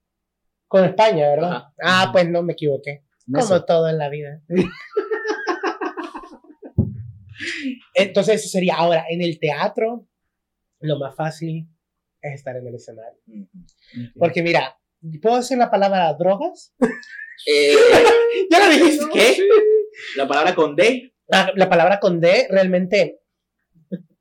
con España, ¿verdad? Ajá. Ah, pues no me equivoqué. Meso. Como todo en la vida. (laughs) Entonces, eso sería ahora en el teatro. Lo más fácil es estar en el escenario. Ujú. Ok. Porque mira, ¿puedo decir la palabra drogas? Eh, (laughs) Ya la dijiste. ¿Qué? La palabra con D. La, la palabra con D realmente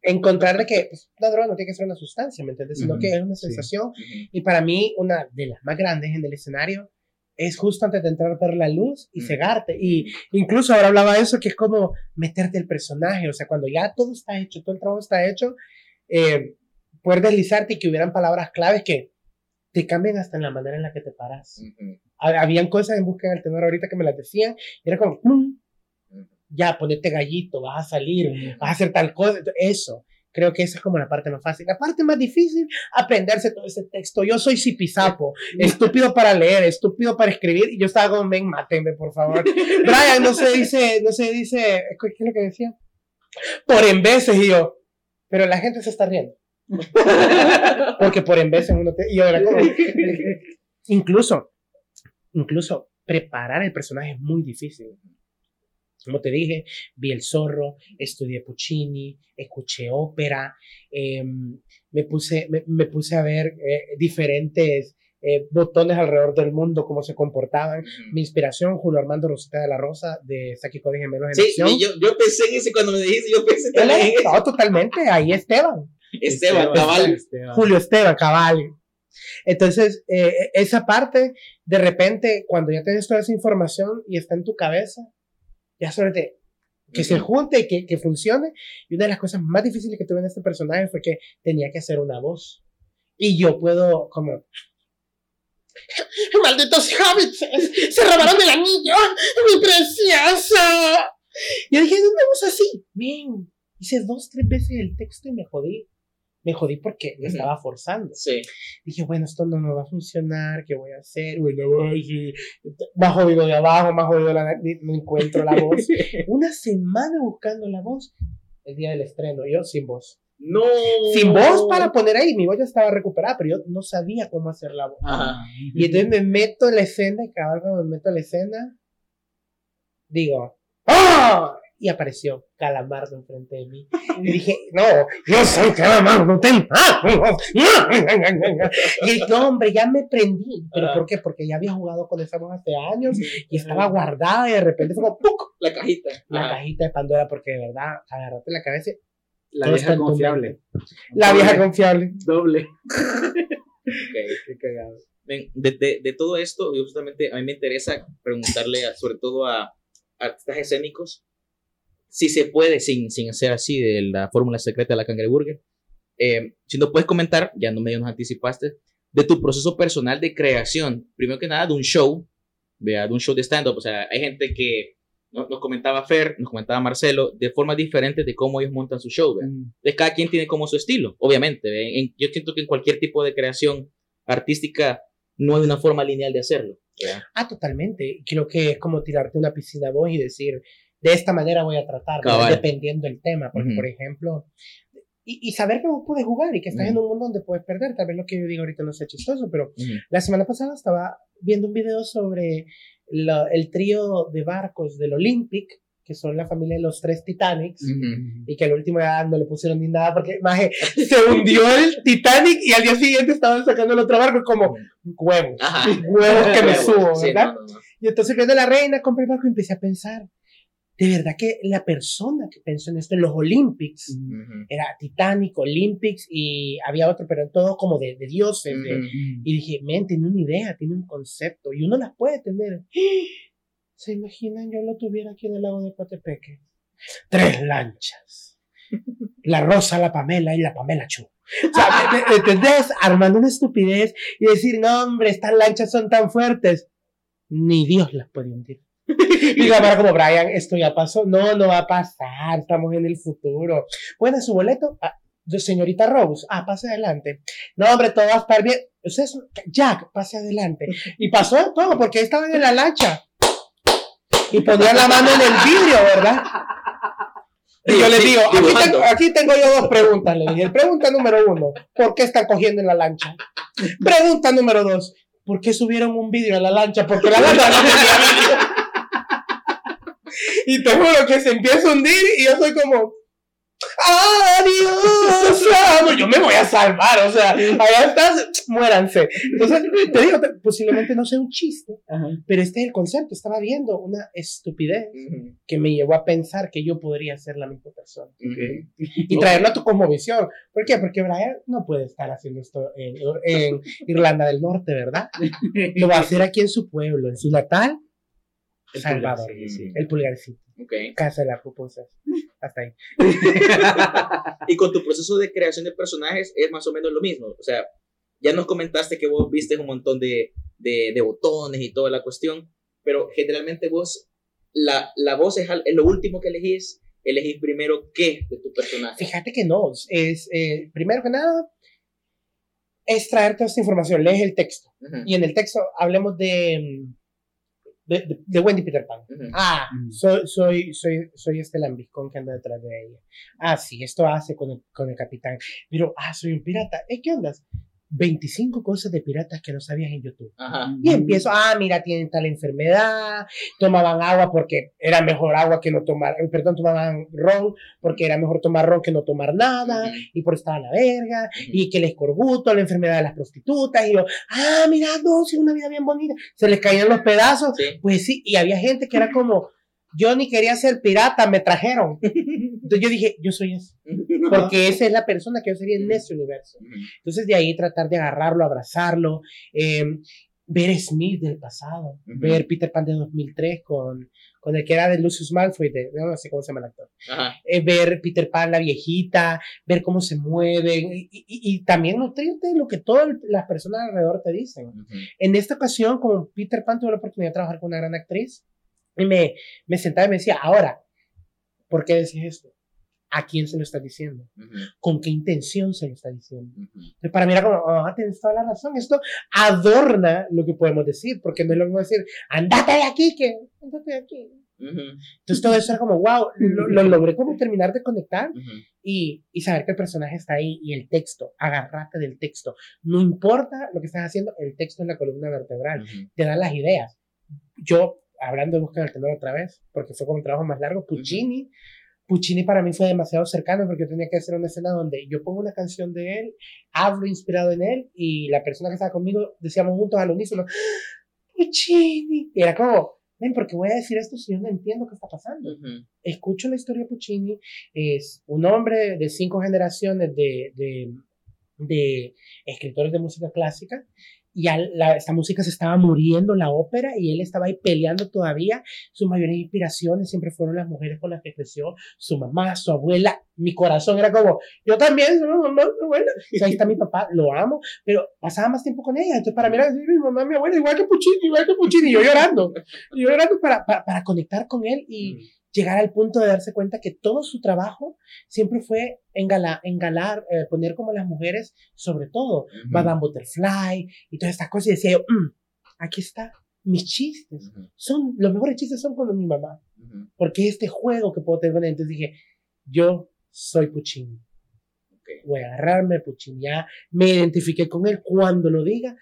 encontrarle que pues, la droga no tiene que ser una sustancia, ¿me entiendes? Sino Ujú, que es una sí. sensación. Ujú. Y para mí, una de las más grandes en el escenario es justo antes de entrar ver la luz y Mm. cegarte. Y incluso ahora hablaba de eso, que es como meterte el personaje. O sea, cuando ya todo está hecho, todo el trabajo está hecho, eh, poder deslizarte y que hubieran palabras claves que te cambian hasta en la manera en la que te paras. Ujú. Ha- Habían cosas en busca del tenor ahorita que me las decían, y era como, "Mm, ya, ponete gallito, vas a salir, vas a hacer tal cosa. Eso. Creo que esa es como la parte más fácil. La parte más difícil, aprenderse todo ese texto. Yo soy zipizapo, estúpido para leer, estúpido para escribir. Y yo estaba como, ven, mátenme, por favor. (laughs) Brian, no se dice, no se dice, ¿qué es lo que decía? Por en veces, y yo. Pero la gente se está riendo. Porque por en veces uno te, y yo era como, (laughs) incluso, incluso preparar el personaje es muy difícil. Como te dije, vi El Zorro, estudié Puccini, escuché ópera, eh, me, puse, me, me puse a ver eh, diferentes eh, botones alrededor del mundo, cómo se comportaban. Mi inspiración, Julio Armando Rosita de la Rosa, de Saki Cody Gemelos en Sí, Acción. yo, yo pensé en ese cuando me dijiste, yo pensé también en es- no, totalmente, ahí Esteban. Esteban Cabal. Esteban. Julio Esteban, cabal. Entonces, eh, esa parte, de repente, cuando ya tienes toda esa información y está en tu cabeza, ya sobre te- que se junte y que, que funcione. Y una de las cosas más difíciles que tuve en este personaje fue que tenía que hacer una voz. Y yo puedo, como. (laughs) ¡Malditos hobbits! ¡Se robaron el anillo! ¡Mi preciosa! Yo dije, una voz así. Bien. Hice dos, tres veces el texto y me jodí. Me jodí porque me Ujú. estaba forzando. Sí. Dije, bueno, esto no me va a funcionar, ¿qué voy a hacer? Bueno, sí. Más jodido de abajo, más jodido de la no encuentro la voz. (laughs) Una semana buscando la voz. El día del estreno, yo sin voz. No. Sin voz para poner ahí, mi voz ya estaba recuperada, pero yo no sabía cómo hacer la voz. Ajá. Y entonces me meto en la escena, y cada vez que me meto en la escena, digo, ¡ah! Y apareció Calamardo enfrente de mí. (laughs) Y dije, no, yo soy Calamardo, ten. (laughs) Y dije, no, hombre, ya me prendí. ¿Pero por qué? Porque ya había jugado con esa voz hace años y estaba guardada y de repente fue como ¡puc! La cajita. la Ajá. cajita de Pandora, porque de verdad, agarrate la cabeza. La vieja confiable. La Doble. vieja confiable. Doble. (laughs) Qué cagado. De, de, de, todo esto, justamente a mí me interesa preguntarle sobre todo a artistas escénicos si se puede, sin, sin hacer así de la fórmula secreta de la cangreburger, eh, si nos puedes comentar, ya no medio nos anticipaste, de tu proceso personal de creación, primero que nada de un show, de un show de stand-up, o sea, hay gente que nos comentaba Fer, nos comentaba Marcelo, de formas diferentes de cómo ellos montan su show. Mm. De cada quien tiene como su estilo, obviamente. yo siento que en cualquier tipo de creación artística no hay una forma lineal de hacerlo. Ah, totalmente. Creo que es como tirarte una piscina vos y decir, de esta manera voy a tratar, dependiendo del tema. Porque, por ejemplo, y, saber que vos puedes jugar y que estás en un mundo donde puedes perder. Tal vez lo que yo digo ahorita no sea chistoso, pero la semana pasada estaba viendo un video sobre el trío de barcos del Olympic, que son la familia de los tres Titanics, y que al último ya no le pusieron ni nada porque maje, se hundió el Titanic y al día siguiente estaban sacando el otro barco como huevos, huevos que me subo, ¿verdad? Y entonces viendo la reina, compré el barco y empecé a pensar, de verdad que la persona que pensó en esto en los Olympics era Titanic, Olympics y había otro, pero todo como de, dioses. y dije, men, tiene una idea, tiene un concepto y uno las puede tener. (gasps) ¿Se imaginan yo lo tuviera aquí en el lago de Cotepeque? Tres lanchas. La Rosa, la Pamela y la Pamela Chu. O sea, ¿entendés? Armando una estupidez y decir, no, hombre, estas lanchas son tan fuertes. Ni Dios las puede hundir. (laughs) Y la como, Brian, esto ya pasó. No, no va a pasar. Estamos en el futuro. Bueno, su boleto. Ah, señorita Rose. Ah, pase adelante. No, hombre, todo va a estar bien. Jack, pase adelante. Y pasó todo porque estaban en la lancha. Y ponían la mano en el vidrio, ¿verdad? Y yo le digo, aquí tengo, yo dos preguntas. Le dije, pregunta número uno, ¿por qué están cogiendo en la lancha? Pregunta número dos, ¿por qué subieron un vidrio a la lancha? Porque la lancha no tenía y te juro que se empieza a hundir y yo soy como, adiós, (laughs) yo me voy a salvar, o sea, allá estás, muéranse. Entonces, te digo, posiblemente no sea un chiste, pero este es el concepto, estaba viendo una estupidez que me llevó a pensar que yo podría ser la misma persona. Y traerlo a tu visión. ¿Por qué? Porque Brian no puede estar haciendo esto en, en Irlanda del Norte, ¿verdad? (laughs) Lo va a hacer aquí en su pueblo, en su natal el Salvador. El pulgarcito. Okay. Casa de las pupusas. Hasta ahí. (laughs) y con tu proceso de creación de personajes es más o menos lo mismo. O sea, ya nos comentaste que vos viste un montón de, de, de botones y toda la cuestión, pero generalmente vos, la, la voz es, es, lo último que elegís. Elegís primero qué de tu personaje. Fíjate que no. Es, eh, primero que nada, es traer toda esta información. Lees el texto. Y en el texto hablemos de de, Wendy Peter Pan. Ah, soy, soy, soy, soy este lambiscón que anda detrás de ella. Ah, sí, esto hace con el, con el capitán. Pero, ah, soy un pirata. ¿Eh, ¿Qué onda? 25 cosas de piratas que no sabías en YouTube. Y empiezo, ah, mira, tienen tal enfermedad, tomaban agua porque era mejor agua que no tomar, perdón, tomaban ron porque era mejor tomar ron que no tomar nada, y por estar a la verga, y que el escorbuto, la enfermedad de las prostitutas, y yo, ah, mira, no, sí, una vida bien bonita, se les caían los pedazos, pues sí, y había gente que era como, yo ni quería ser pirata, me trajeron. (laughs) Entonces yo dije, yo soy eso. Porque esa es la persona que yo sería en ese universo. Entonces de ahí tratar de agarrarlo, abrazarlo, em, ver Smith del pasado, ver Peter Pan de 2003 con, con el que era de Lucius Malfoy, de, no sé cómo se llama el actor. Eh, ver Peter Pan, la viejita, ver cómo se mueven y, y, también nutrirte de lo que todas las personas alrededor te dicen. En esta ocasión, como Peter Pan tuvo la oportunidad de trabajar con una gran actriz, y me, me sentaba y me decía, ahora, ¿por qué decís esto? ¿A quién se lo está diciendo? ¿Con qué intención se lo está diciendo? para mí era como, ah, tienes toda la razón, esto adorna lo que podemos decir, porque no es lo mismo decir, andate de aquí que, andate de aquí. Entonces todo eso era como, wow, lo, logré como terminar de conectar y, y, saber que el personaje está ahí y el texto, agarrate del texto. No importa lo que estás haciendo, el texto es la columna vertebral, te da las ideas. Yo hablando de Busca del Tenor otra vez, porque fue como un trabajo más largo, Puccini, Puccini para mí fue demasiado cercano porque yo tenía que hacer una escena donde yo pongo una canción de él, hablo inspirado en él y la persona que estaba conmigo decíamos juntos al unísono, Puccini. Y era como, ven, ¿por qué voy a decir esto si yo no entiendo qué está pasando? Escucho la historia de Puccini, es un hombre de cinco generaciones de, de de escritores de música clásica y la, esta música se estaba muriendo, la ópera, y él estaba ahí peleando todavía. Sus mayores inspiraciones siempre fueron las mujeres con las que creció, su mamá, su abuela. Mi corazón era como, yo también, ¿no? mamá, abuela. ahí está mi papá, lo amo, pero pasaba más tiempo con ella. Entonces, para mí era mi mamá, mi abuela, igual que Puccini, igual que Puccini, y yo llorando, yo llorando para, para, para conectar con él y mm llegar al punto de darse cuenta que todo su trabajo siempre fue engalar, engalar eh, poner como las mujeres, sobre todo, Madame Butterfly y todas estas cosas. Y decía yo, mm, aquí está, mis chistes. son, los mejores chistes son con mi mamá. Porque este juego que puedo tener entonces dije, yo soy Puccini. Voy a agarrarme Puccini. Ya me identifiqué con él. Cuando lo diga,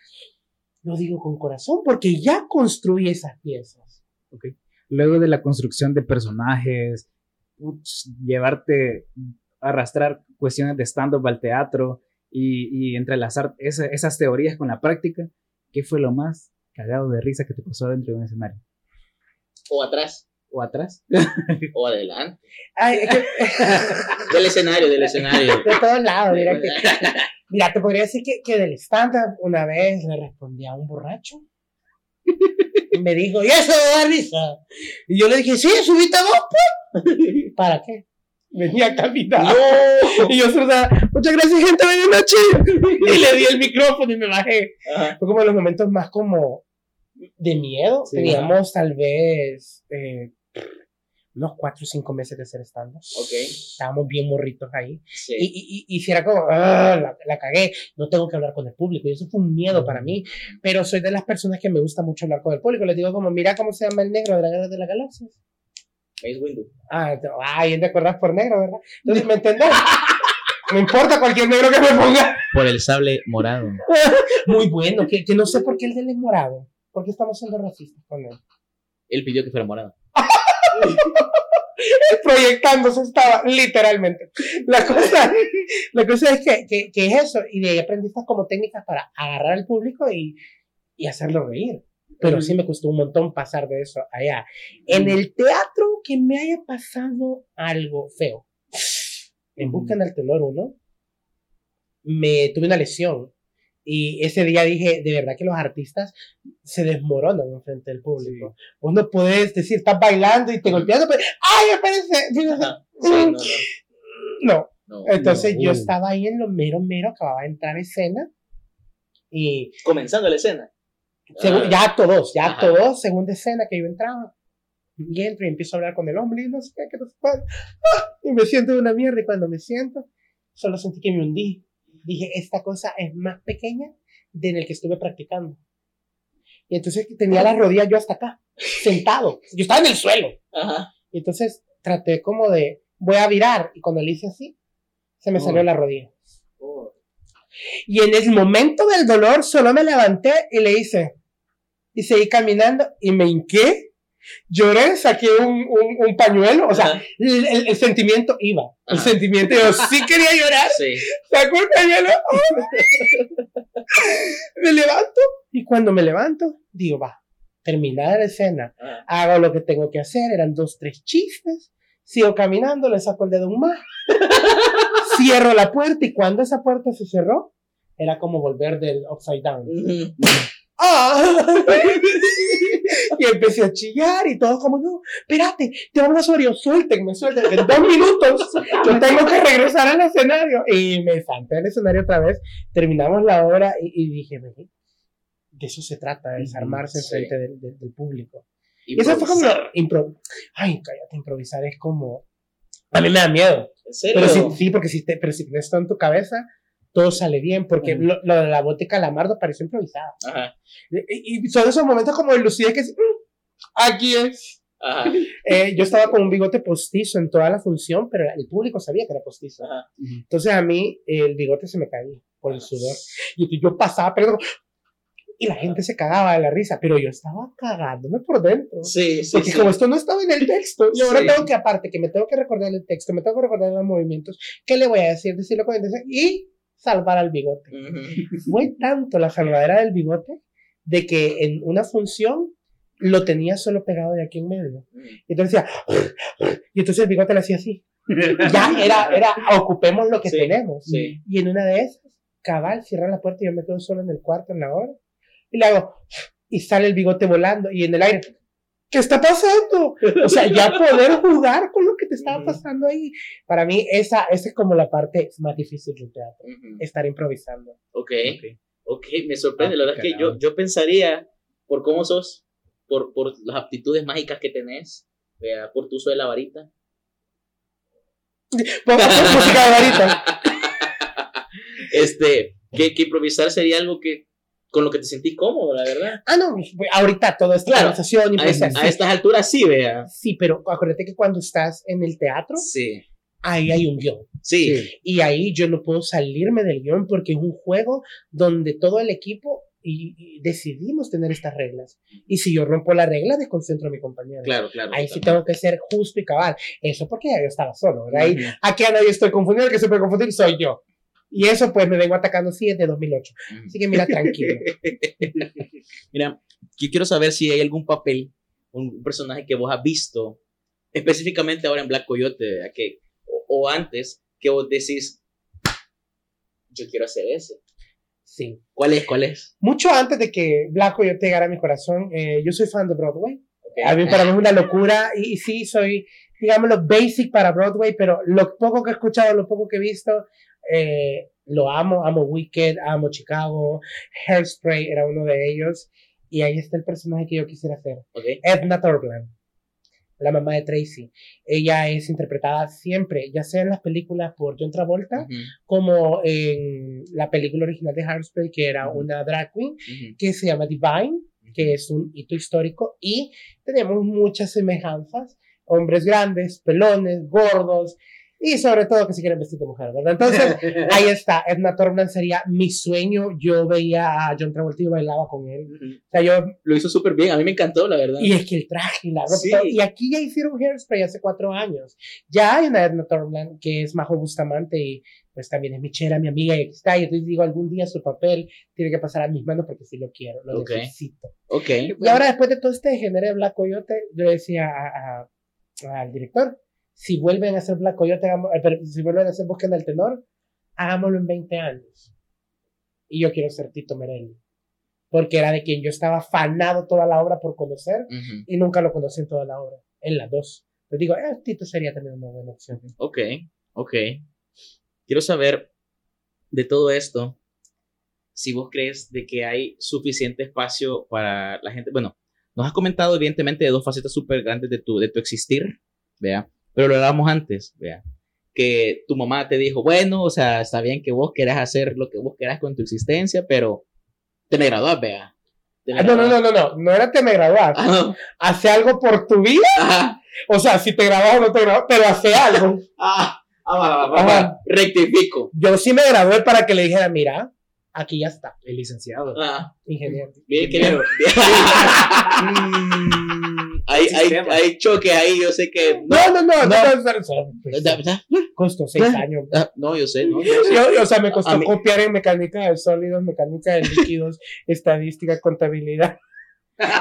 lo digo con corazón, porque ya construí esas piezas. Okay luego de la construcción de personajes, llevarte, arrastrar cuestiones de stand-up al teatro y, entrelazar esas teorías con la práctica, ¿qué fue lo más cagado de risa que te pasó dentro de un escenario? O atrás. O atrás. (laughs) o adelante. (laughs) del escenario, del escenario. De todos lados, mira. mira, te podría decir que, que del stand-up una vez le respondía a un borracho (laughs) me dijo, ¿y eso da risa? Y yo le dije, sí, subiste vos, pues. (laughs) ¿Para qué? Venía caminando. No. (laughs) Y yo muchas gracias, gente, buenas noches. Y le di el micrófono y me bajé. Fue como los momentos más como de miedo. Teníamos tal vez eh, unos cuatro o cinco meses de ser estando. Ok. Estábamos bien morritos ahí. Sí. Y, y, y, si era como, ah, la, cagué, no tengo que hablar con el público. Y eso fue un miedo para mí. Pero soy de las personas que me gusta mucho hablar con el público. Les digo como, mira cómo se llama el negro de la guerra de la galaxia. Es Windu. Ah, ay, te acuerdas por negro, ¿verdad? Entonces, ¿me entendés? (laughs) No importa cualquier negro que me ponga. Por el sable morado. (laughs) Muy bueno, que, que no sé por qué el de él es morado. ¿Por qué estamos siendo racistas con él? Él pidió que fuera morado. (laughs) proyectándose estaba, literalmente. La cosa, la cosa es que, que, que, es eso, y de ahí aprendiste como técnicas para agarrar al público y, y hacerlo reír. Pero sí me costó un montón pasar de eso allá. En el teatro que me haya pasado algo feo. En Busca en el Tenor 1, me tuve una lesión y ese día dije, de verdad que los artistas se desmoronan en frente del público. Vos no podés decir, estás bailando y te golpeando, pero, ¡ay, espérense! (laughs) no. no. Entonces yo estaba ahí en lo mero, mero, acababa de entrar en escena. Y. Comenzando la escena. Ah. Ya todos, ya todos, segunda escena que yo entraba. Y entro y empiezo a hablar con el hombre y no sé qué, qué no sé ¡Ah! Y me siento de una mierda y cuando me siento, solo sentí que me hundí dije, esta cosa es más pequeña de en el que estuve practicando. Y entonces tenía las rodillas yo hasta acá, sentado. Yo estaba en el suelo. Y entonces traté como de, voy a virar. Y cuando le hice así, se me salió la rodilla. Oh. Y en el momento del dolor, solo me levanté y le hice. Y seguí caminando y me hinqué Lloré, saqué un, un, pañuelo, o sea, el, sentimiento iba, el sentimiento, yo sí quería llorar, sí. saco el pañuelo, me levanto, y cuando me levanto, digo, va, terminada la escena, hago lo que tengo que hacer, eran dos, tres chistes, sigo caminando, le saco el dedo un más, (laughs) cierro la puerta, y cuando esa puerta se cerró, era como volver del upside down. ¡Ah! (laughs) y empecé a chillar y todo como, no, espérate, te vamos a subir, suéltenme, suéltenme, en dos minutos yo tengo que regresar al escenario. Y me salté al escenario otra vez, terminamos la obra y, dije, de eso se trata, de desarmarse en frente del, público. Y eso fue como, impro ay, cállate, improvisar es como, a mí me da miedo. ¿En serio? Pero sí, porque si te, pero si tienes todo en tu cabeza, todo sale bien, porque lo, de la bote calamardo pareció improvisada. Ajá. Y, son esos momentos como de lucidez que mm, aquí es. Ajá. (laughs) Eh, yo estaba con un bigote postizo en toda la función, pero el público sabía que era postizo. Ajá. Entonces a mí el bigote se me caía por el sudor. Y yo pasaba, pero y la gente se cagaba de la risa, pero yo estaba cagándome por dentro. Sí, sí. Porque como esto no estaba en el texto, y ahora tengo que, aparte, que me tengo que recordar el texto, me tengo que recordar los movimientos, ¿qué le voy a decir? Decirlo con intención y salvar al bigote. Fue tanto la salvadera del bigote de que en una función lo tenía solo pegado de aquí en medio. Y entonces decía, y entonces el bigote le hacía así. (laughs) ya era, era, ocupemos lo que tenemos. Y en una de esas, cabal, cierra la puerta y yo me quedo solo en el cuarto en la hora. Y le hago, y sale el bigote volando y en el aire, ¿qué está pasando? O sea, ya (laughs) poder jugar con lo que te estaba pasando ahí. Para mí, esa, esa es como la parte más difícil del teatro, estar improvisando. Ok, ok, me sorprende. la verdad es que yo, yo pensaría, por cómo sos, por, por las aptitudes mágicas que tenés, vea, por tu uso de la varita. música de varita. (laughs) este, que, que improvisar sería algo que con lo que te sentí cómodo, la verdad. Ah, no, ahorita todo es claro, y a, a estas alturas sí, vea. Sí, pero acuérdate que cuando estás en el teatro, sí. ahí hay un guion. Sí. Y ahí yo no puedo salirme del guion porque es un juego donde todo el equipo y, decidimos tener estas reglas. Y si yo rompo la regla, desconcentro a mi compañero. Claro, claro. Ahí sí tengo que ser justo y cabal. Eso porque yo estaba solo, ¿verdad? Aquí a nadie estoy confundido, el que se puede confundir soy yo. Y eso pues me vengo atacando así desde 2008. Así que mira, tranquilo. (laughs) mira, yo quiero saber si hay algún papel, un personaje que vos has visto, específicamente ahora en Black Coyote, que, o, antes, que vos decís, yo quiero hacer ese. Sí. ¿Cuál es? ¿Cuál es? Mucho antes de que Black Coyote llegara a mi corazón, eh, yo soy fan de Broadway. A mí para mí es una (laughs) locura y, y sí, soy, digámoslo, basic para Broadway, pero lo poco que he escuchado, lo poco que he visto, eh, lo amo, amo Wicked, amo Chicago, Hairspray era uno de ellos, y ahí está el personaje que yo quisiera hacer. Edna Thorblad, la mamá de Tracy. Ella es interpretada siempre, ya sea en las películas por John Travolta, como en la película original de Hairspray, que era una drag queen, que se llama Divine, que es un hito histórico, y tenemos muchas semejanzas, hombres grandes, pelones, gordos, y sobre todo que se quieren vestir de mujer, ¿verdad? Entonces, (laughs) ahí está, Edna Thornton sería mi sueño, yo veía a John Travolta y bailaba con él, o sea, yo... Lo hizo súper bien, a mí me encantó, la verdad. Y es que el traje y la ropa, y aquí ya hicieron Hairspray hace cuatro años, ya hay una Edna Thornton que es Majo Bustamante y pues también es mi chera, mi amiga, y aquí está, y entonces digo, algún día su papel tiene que pasar a mis manos porque sí lo quiero, lo necesito. Ok. Y ahora después de todo este género de Black Coyote, yo decía al director, si vuelven a hacer Black Coyote, eh, si vuelven a hacer Búsqueda del Tenor, hagámoslo en 20 años. Y yo quiero ser Tito Merelli. Porque era de quien yo estaba fanado toda la obra por conocer y nunca lo conocí en toda la obra, en las dos. Les digo, eh, Tito sería también una buena opción. Ok, ok. Quiero saber de todo esto, si vos crees de que hay suficiente espacio para la gente. Bueno, nos has comentado evidentemente de dos facetas súper grandes de tu, de tu existir, vea pero lo hablábamos antes, vea, que tu mamá te dijo, bueno, o sea, está bien que vos quieras hacer lo que vos quieras con tu existencia, pero te me graduás, vea. Ah, no, no, no, no, no, no era te me graduás. Ah, hace algo por tu vida. O sea, si te grabas o no te grabas, pero hace algo. (laughs) ah, ah, rectifico. Yo sí me gradué para que le dijera, mira, aquí ya está. El licenciado. Ah. Ingeniero. Bien, qué bien. Hay, hay, hay choque ahí, yo sé que. No, no, no, no. no, costó seis años. Ah, no, yo sé, no. Yo, o sea, me costó copiar en mecánica de sólidos, mecánica de líquidos, (laughs) estadística, contabilidad.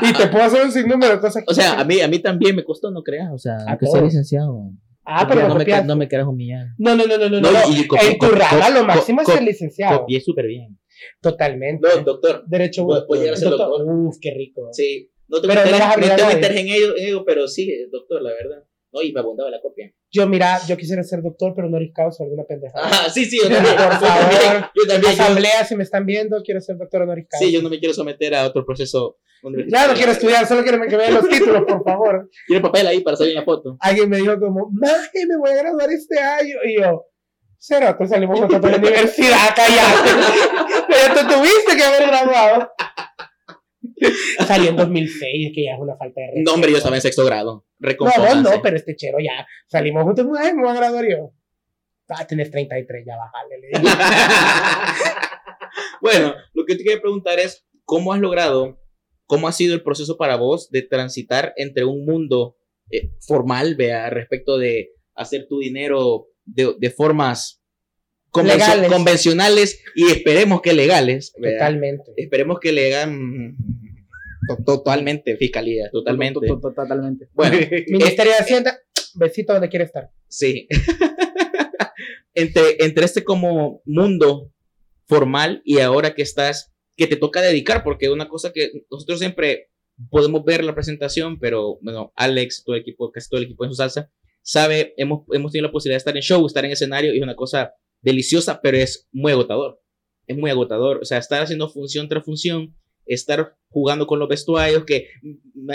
Y te puedo hacer un sinnúmero de cosas. O sea, a mí, a mí también me costó, no creas. O sea, aunque sea licenciado. Ah, pero no me, no me quieras humillar. No, no, no, no, no. no, en tu rama lo máximo es ser licenciado. Copié súper bien. Totalmente. No, doctor. Derecho. A ser doctor. Uf, qué rico. Sí. No te meter, no meter en ello, pero sí, doctor, la verdad. No, y me abundaba la copia. Yo, mira, yo quisiera ser doctor, pero no causa alguna pendejada. Ah, sí, sí, yo también. Por favor, (laughs) yo también. Asamblea, si me están viendo, quiero ser doctor honoris causa. Sí, yo no me quiero someter a otro proceso ya no quiero estudiar, solo quiero que me vean los (laughs) títulos, por favor. Quiero papel ahí para salir en la foto. Alguien me dijo como, maje, me voy a graduar este año. Y yo, cero, te salimos juntos de la universidad, callate. (laughs) Pero tú tuviste que haber graduado. (laughs) Salí en 2006, que ya es una falta de respeto. No, hombre, yo estaba en sexto grado. No, no, pero este chero ya. Salimos juntos, ay, me voy a graduar yo. Ah, tienes 33, ya bájale. (laughs) bueno, lo que te quiero preguntar es, ¿cómo has logrado ¿Cómo ha sido el proceso para vos de transitar entre un mundo eh, formal, vea, respecto de hacer tu dinero de, formas convencionales y esperemos que legales? Totalmente. Esperemos que le hagan totalmente fiscalía, totalmente. Totalmente. Bueno, (laughs) Ministerio de Hacienda, besito donde quiere estar. Sí. (laughs) entre, entre este como mundo formal y ahora que estás, que te toca dedicar, porque una cosa que nosotros siempre podemos ver la presentación, pero bueno, Alex, todo el equipo, casi todo el equipo en su salsa, sabe, hemos, hemos tenido la posibilidad de estar en show, estar en escenario y es una cosa deliciosa, pero es muy agotador. Es muy agotador. O sea, estar haciendo función tras función, estar jugando con los vestuarios, que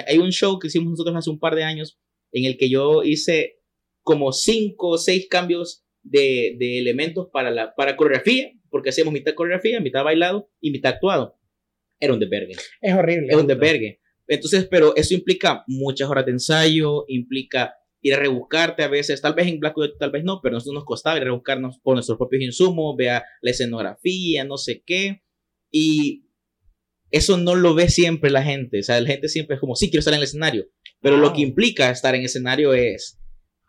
hay un show que hicimos nosotros hace un par de años en el que yo hice como cinco o seis cambios de, de elementos para la para coreografía, porque hacíamos mitad coreografía, mitad bailado y mitad actuado. Era un desvergue. Es horrible. Es un desvergue. Entonces, pero eso implica muchas horas de ensayo, implica ir a rebuscarte a veces, tal vez en Black Widow, tal vez no, pero a nosotros nos costaba ir a rebuscarnos por nuestros propios insumos, vea la escenografía, no sé qué. Y eso no lo ve siempre la gente. O sea, la gente siempre es como, sí, quiero estar en el escenario. Pero lo que implica estar en escenario es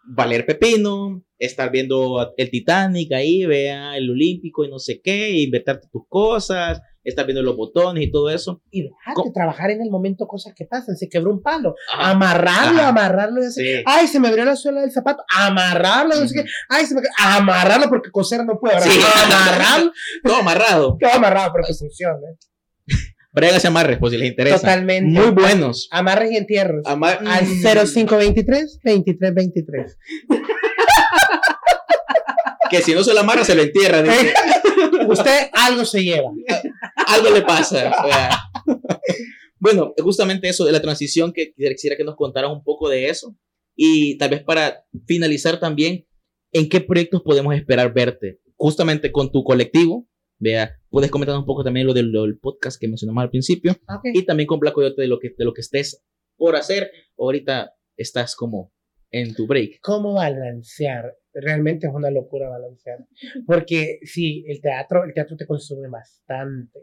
valer pepino, estar viendo el Titanic ahí, vea el Olímpico y no sé qué, inventarte tus cosas, estar viendo los botones y todo eso. Y dejarte trabajar en el momento cosas que pasan. Se quebró un palo. Amarrarlo, amarrarlo. Y así, Ay, se me abrió la suela del zapato. Amarrarlo. No sé qué. Ay, se me Amarrarlo porque coser no puedo. Amarrarlo. (laughs) Todo amarrado. Todo amarrado, pero que funcione. Brega se amarres, pues si les interesa. Totalmente. Muy buenos. Amarres y entierros. Al 0523 2323. (laughs) que si no se lo amarra, se lo entierra. (laughs) Usted algo se lleva. Algo le pasa. bueno, justamente eso de la transición, que quisiera que nos contaras un poco de eso. Y tal vez para finalizar también, ¿en qué proyectos podemos esperar verte? Justamente con tu colectivo, Vea, puedes comentar un poco también lo del, podcast que mencionamos al principio. Y también con Black Coyote de lo, que, de lo que estés por hacer. Ahorita estás como en tu break. ¿Cómo balancear? Realmente es una locura balancear. Porque sí, el teatro, el teatro te consume bastante.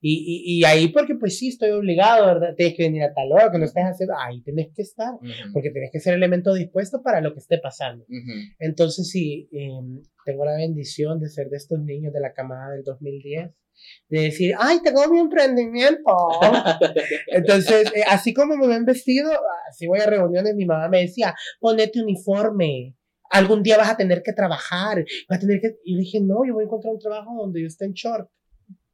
Y, y, ahí porque pues sí, estoy obligado, ¿verdad? Tienes que venir a tal hora, que no estés haciendo, ahí tienes que estar, porque tienes que ser elemento dispuesto para lo que esté pasando. Entonces sí, em, tengo la bendición de ser de estos niños de la camada del 2010, de decir, ay, tengo mi emprendimiento. (laughs) Entonces, eh, así como me ven vestido, así voy a reuniones, mi mamá me decía, ponete uniforme. Algún día vas a tener que trabajar, vas a tener que... Y dije, no, yo voy a encontrar un trabajo donde yo esté en short.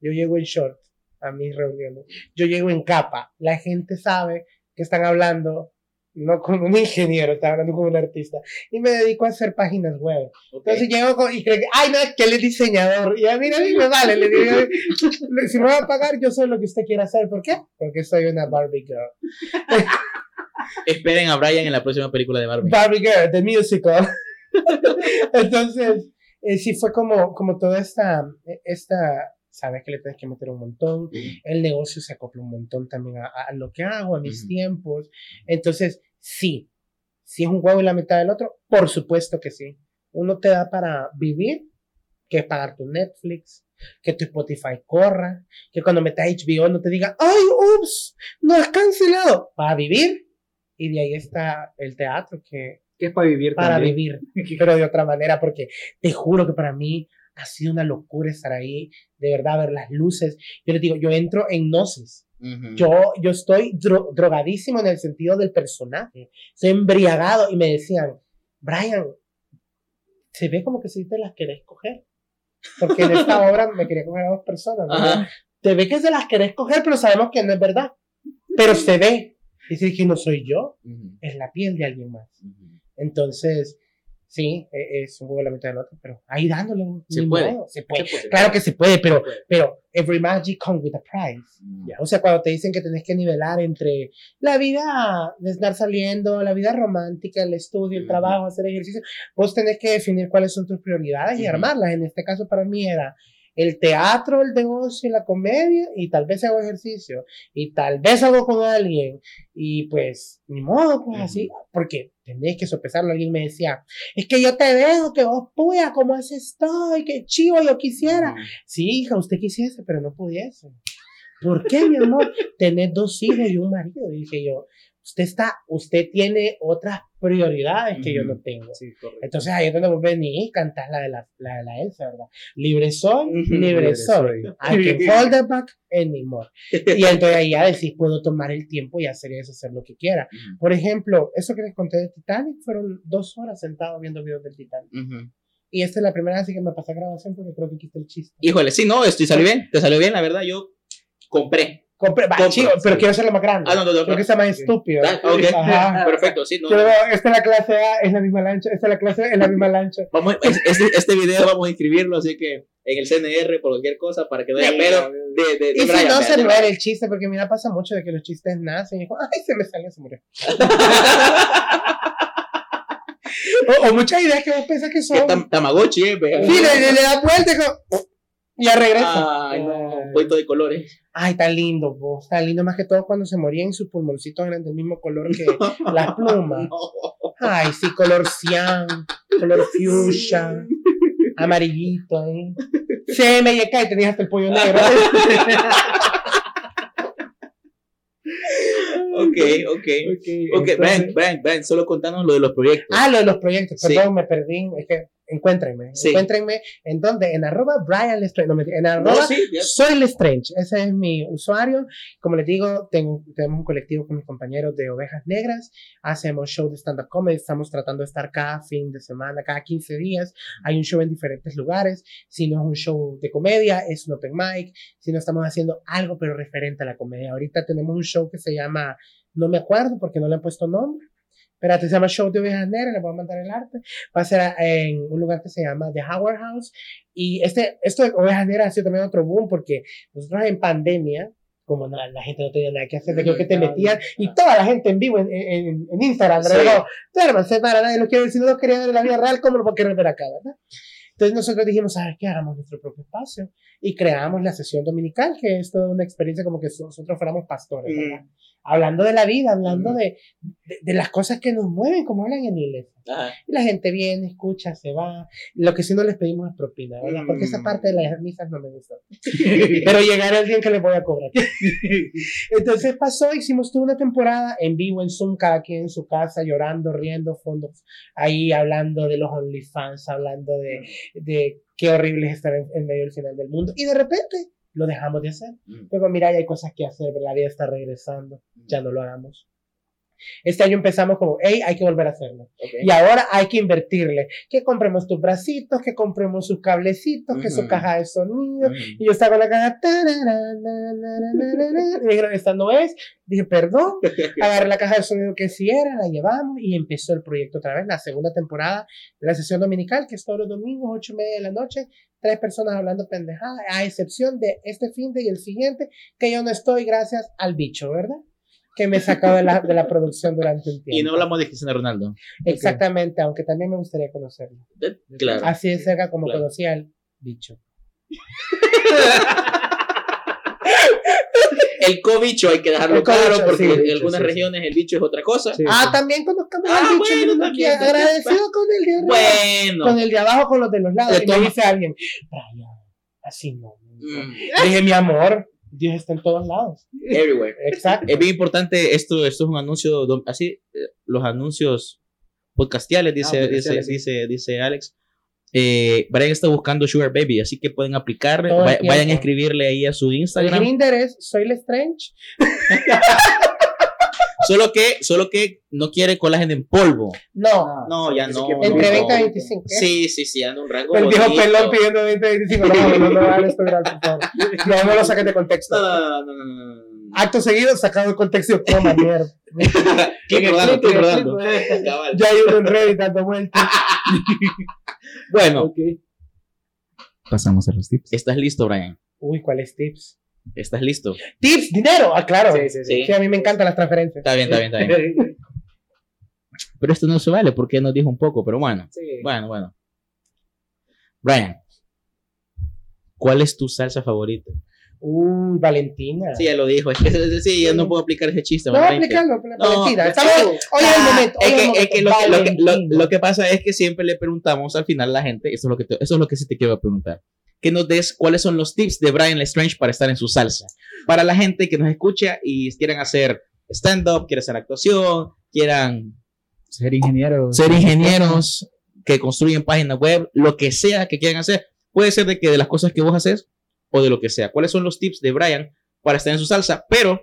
Yo llego en short a mis reuniones. Yo llego en capa. La gente sabe que están hablando no como un ingeniero, estaba hablando como un artista. Y me dedico a hacer páginas web. Entonces llego y creo que, ay, no, que él es diseñador. Y a mí, a mí me vale. Le digo, si me va a pagar, yo soy lo que usted quiera hacer. ¿Por qué? Porque soy una Barbie Girl. (laughs) Esperen a Brian en la próxima película de Barbie. Barbie Girl, The Musical. (laughs) Entonces, eh, sí fue como, como toda esta, esta sabes que le tienes que meter un montón, el negocio se acopla un montón también a, lo que hago, a mis tiempos. Entonces, sí, si es un huevo y la mitad del otro, por supuesto que sí. Uno te da para vivir, que es pagar tu Netflix, que tu Spotify corra, que cuando metas HBO no te diga, ay, ups, no has cancelado, para vivir. Y de ahí está el teatro, que, que es para vivir. Para vivir, (laughs) pero de otra manera, porque te juro que para mí ha sido una locura estar ahí, de verdad, ver las luces. Yo les digo, yo entro en gnosis. yo, yo estoy drogadísimo en el sentido del personaje. Estoy embriagado y me decían, Brian, se ve como que si te las querés coger. Porque en esta (laughs) obra me quería coger a dos personas. Te ve que se las querés coger, pero sabemos que no es verdad. Pero se ve. Y dice que no soy yo, es la piel de alguien más. Entonces, Sí, e, es un de la mitad del otro, pero ahí dándole un se puede. se puede. Claro que se puede, pero, pero every magic comes with a price. Mm. O sea, cuando te dicen que tenés que nivelar entre la vida de estar saliendo, la vida romántica, el estudio, el trabajo, hacer ejercicio, vos tenés que definir cuáles son tus prioridades y armarlas. En este caso para mí era el teatro, el negocio, la comedia y tal vez hago ejercicio y tal vez hago con alguien y pues ni modo, pues así, porque tenés que sopesarlo. Alguien me decía, es que yo te veo, que vos puya, ¿cómo haces esto? Y qué chivo yo quisiera. Sí, hija, usted quisiese, pero no pudiese. ¿Por qué, mi amor? (laughs) Tenés dos hijos y un marido. Y dije yo, usted está, usted tiene otras prioridades que yo no tengo. Entonces ahí es donde vos venís y cantás la de la, la, de la Elsa, ¿verdad? Libre soy, libre, soy. I can hold it back anymore. y entonces ahí ya decís, puedo tomar el tiempo y hacer eso, hacer lo que quiera. Por ejemplo, eso que les conté de Titanic fueron dos horas sentado viendo videos del Titanic. Y esta es la primera vez que me pasé grabación porque creo que quité el chiste. Híjole, sí, no, esto salió bien, te salió bien, la verdad, yo compré. Compré, va, Compro, chico, pero sí. quiero hacerlo más grande. Ah, no, no, no. Creo que sea más estúpido. Ah, Ajá. (laughs) perfecto, sí, no. Esta es la clase A, es la misma lancha. Esta es la clase B, es la misma (laughs) lancha. Vamos, es- este, este video vamos a inscribirlo, así que en el CNR por cualquier cosa para que no haya Sí. pero de, de, de Y si no se muere el chiste, porque mira, pasa mucho de que los chistes nacen y dijo, ay, se me salió, se murió. (laughs) o, o muchas ideas que vos pensás que Que son. tam- Tamagotchi, eh. Sí, le, le, le da vuelta y como, y ya regresa. Ay, no, un poquito de colores. Ay, tan lindo, vos, tan lindo, más que todo cuando se morían sus pulmoncitos eran del mismo color que (laughs) las plumas. Ay, sí, color cian, color fuchsia, amarillito, ¿eh? Sí, me llega y tenías hasta el pollo negro. (laughs) Ok, ok. Ok, Brian, Brian, Brian, solo contanos lo de los proyectos. Ah, lo de los proyectos, Sí. perdón, me perdí. Es que encuéntrenme. Sí. Encuéntrenme en donde, en arroba Brian Lestrange. No, en arroba no, sí, soy Lestrange. Ese es mi usuario. Como les digo, tengo, tenemos un colectivo con mis compañeros de Ovejas Negras. Hacemos show de stand-up comedy. Estamos tratando de estar cada fin de semana, cada 15 días. Hay un show en diferentes lugares. Si no es un show de comedia, es un open mic. Si no estamos haciendo algo, pero referente a la comedia. Ahorita tenemos un show que se llama, no me acuerdo porque no le han puesto nombre. Espérate, se llama Show de Ovejas Negras, le voy a mandar el arte. Va a ser en un lugar que se llama The Howard House. Y este, esto de Ovejas Negras ha sido también otro boom porque nosotros en pandemia, como na- la gente no tenía nada que hacer, de creo que te metían, y toda la gente en vivo en, en, en Instagram, Sí. ¿verdad? Duérmanse, para nadie lo quiere decir, no lo quería ver en la vida real, ¿cómo lo a querer ver acá, verdad? Entonces nosotros dijimos, ¿sabes qué? Hagamos nuestro propio espacio. Y creamos la sesión dominical, que es toda una experiencia como que nosotros fuéramos pastores, ¿verdad? Hablando de la vida, hablando de, de, de las cosas que nos mueven, como hablan en. Ajá. Y la gente viene, escucha, se va. Lo que sí no les pedimos es propina, ¿verdad? Porque esa Mm. parte de las misas no me gusta. (laughs) Pero llegará el día en que les voy a cobrar. (laughs) Entonces pasó, hicimos toda una temporada en vivo, en Zoom, cada quien en su casa, llorando, riendo, fondos, ahí hablando de los OnlyFans, hablando de, de qué horrible es estar en, en medio del final del mundo. Y de repente lo dejamos de hacer. Mm. Luego, mira, ya hay cosas que hacer, la vida está regresando, ya no lo hagamos. Este año empezamos como, hey, hay que volver a hacerlo. Ok. Y ahora hay que invertirle. Que compremos tus bracitos, que compremos sus cablecitos, que su Ujú. caja de sonido. Mm. Y yo estaba con la caja. Y esta no es. Dije, perdón. Agarré la caja de sonido que sí era, la llevamos y empezó el proyecto otra vez, la segunda temporada de la sesión dominical, que es todos los domingos, ocho y media de la noche. Tres personas hablando pendejada, a excepción de este fin de y el siguiente, que yo no estoy gracias al bicho, ¿verdad? Que me sacó de la, de la producción durante un tiempo. Y no hablamos de Cristiano Ronaldo. Exactamente, aunque también me gustaría conocerlo. Eh, Claro. Así de cerca como Claro. conocí al bicho. (laughs) El cobicho hay que dejarlo claro porque sí, en bicho, algunas sí, sí. regiones el bicho es otra cosa. Sí, Ah, sí. también conozcamos Ah, al bicho. bueno, ¿no? también, agradecido con el de arriba. Bueno. con el de abajo, con los de los lados. De y me dice alguien, Brian, así no. Mm, Dije, mi amor, Dios está en todos lados. Everywhere. Exacto. Es bien importante, esto, esto es un anuncio, así, eh, los anuncios podcastiales, dice, Ah, dice, dice, dice Alex. Eh, Brian está buscando Sugar Baby, así que pueden aplicar, Todo el va- vayan a escribirle ahí a su El Instagram. Grinder es Soy Lestrange. (laughs) Solo que, solo que no quiere colágeno en polvo. No, No, ya no. entre no. 20 y 25. ¿eh? Sí, sí, sí, anda un rango. El viejo pelón pidiendo 20 y 25. No, no, no, no, esto favor. No, no lo saquen de contexto. No, no, no, no. Acto seguido, sacado de contexto, coma mierda. (laughs) Estoy rodando, estoy rodando. Cabal. Ya hay uno en Reddit dando vueltas. (laughs) Bueno, Ok. Pasamos a los tips. ¿estás listo, Brian? Uy, ¿cuáles tips? ¿Estás listo? Tips, dinero. Ah, claro. Sí, sí, sí. Sí. Sí, a mí me encantan las transferencias. Está bien, está bien, está bien. (laughs) Pero esto no se vale porque nos dijo un poco, pero bueno. Sí. Bueno, bueno. Brian, ¿cuál es tu salsa favorita? Uy, Valentina. Sí, ya lo dijo. Es que (laughs) sí, ya no puedo aplicar ese chiste. No, aplicarlo, No, Valentina. es Estamos, hoy es el Ah, momento. hoy Es que, es que lo, momento. lo que- lo- Valentina. lo que pasa es que siempre le preguntamos al final a la gente, eso es lo que, te- eso es lo que sí te quiero preguntar, que nos des cuáles son los tips de Brian Lestrange para estar en su salsa. Para la gente que nos escucha y quieran hacer stand-up, quieran hacer actuación, quieran Ser ingeniero. ser ingenieros que construyen páginas web, lo que sea que quieran hacer. Puede ser de que de las cosas que vos haces o de lo que sea. ¿Cuáles son los tips de Brian para estar en su salsa? Pero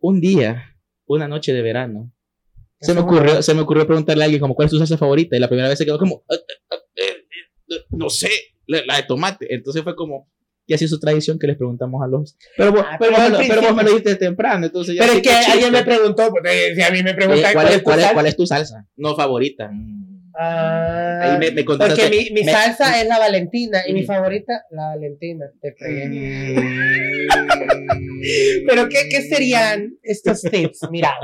un día, una noche de verano, se me ocurrió, se me ocurrió preguntarle a alguien como cuál es tu salsa favorita y la primera vez se quedó como "Ah, ah, no sé, la, la de tomate. Entonces fue como, y así es su tradición que les preguntamos a los. Pero vos, Ah, pero pero vos, al me lo- pero vos me lo dijiste temprano, entonces ya Pero es que chiste. alguien me preguntó, pues, eh, si a mí me Oye, preguntan ¿cuál, es, tu cuál, es, salsa? cuál es tu salsa? No favorita. Mm. Ah, Ahí me- porque mi, mi me- salsa es la Valentina y mi Ujú. favorita, la Valentina. Te. Mm. (laughs) Pero, ¿qué, ¿qué serían estos tips? Mira.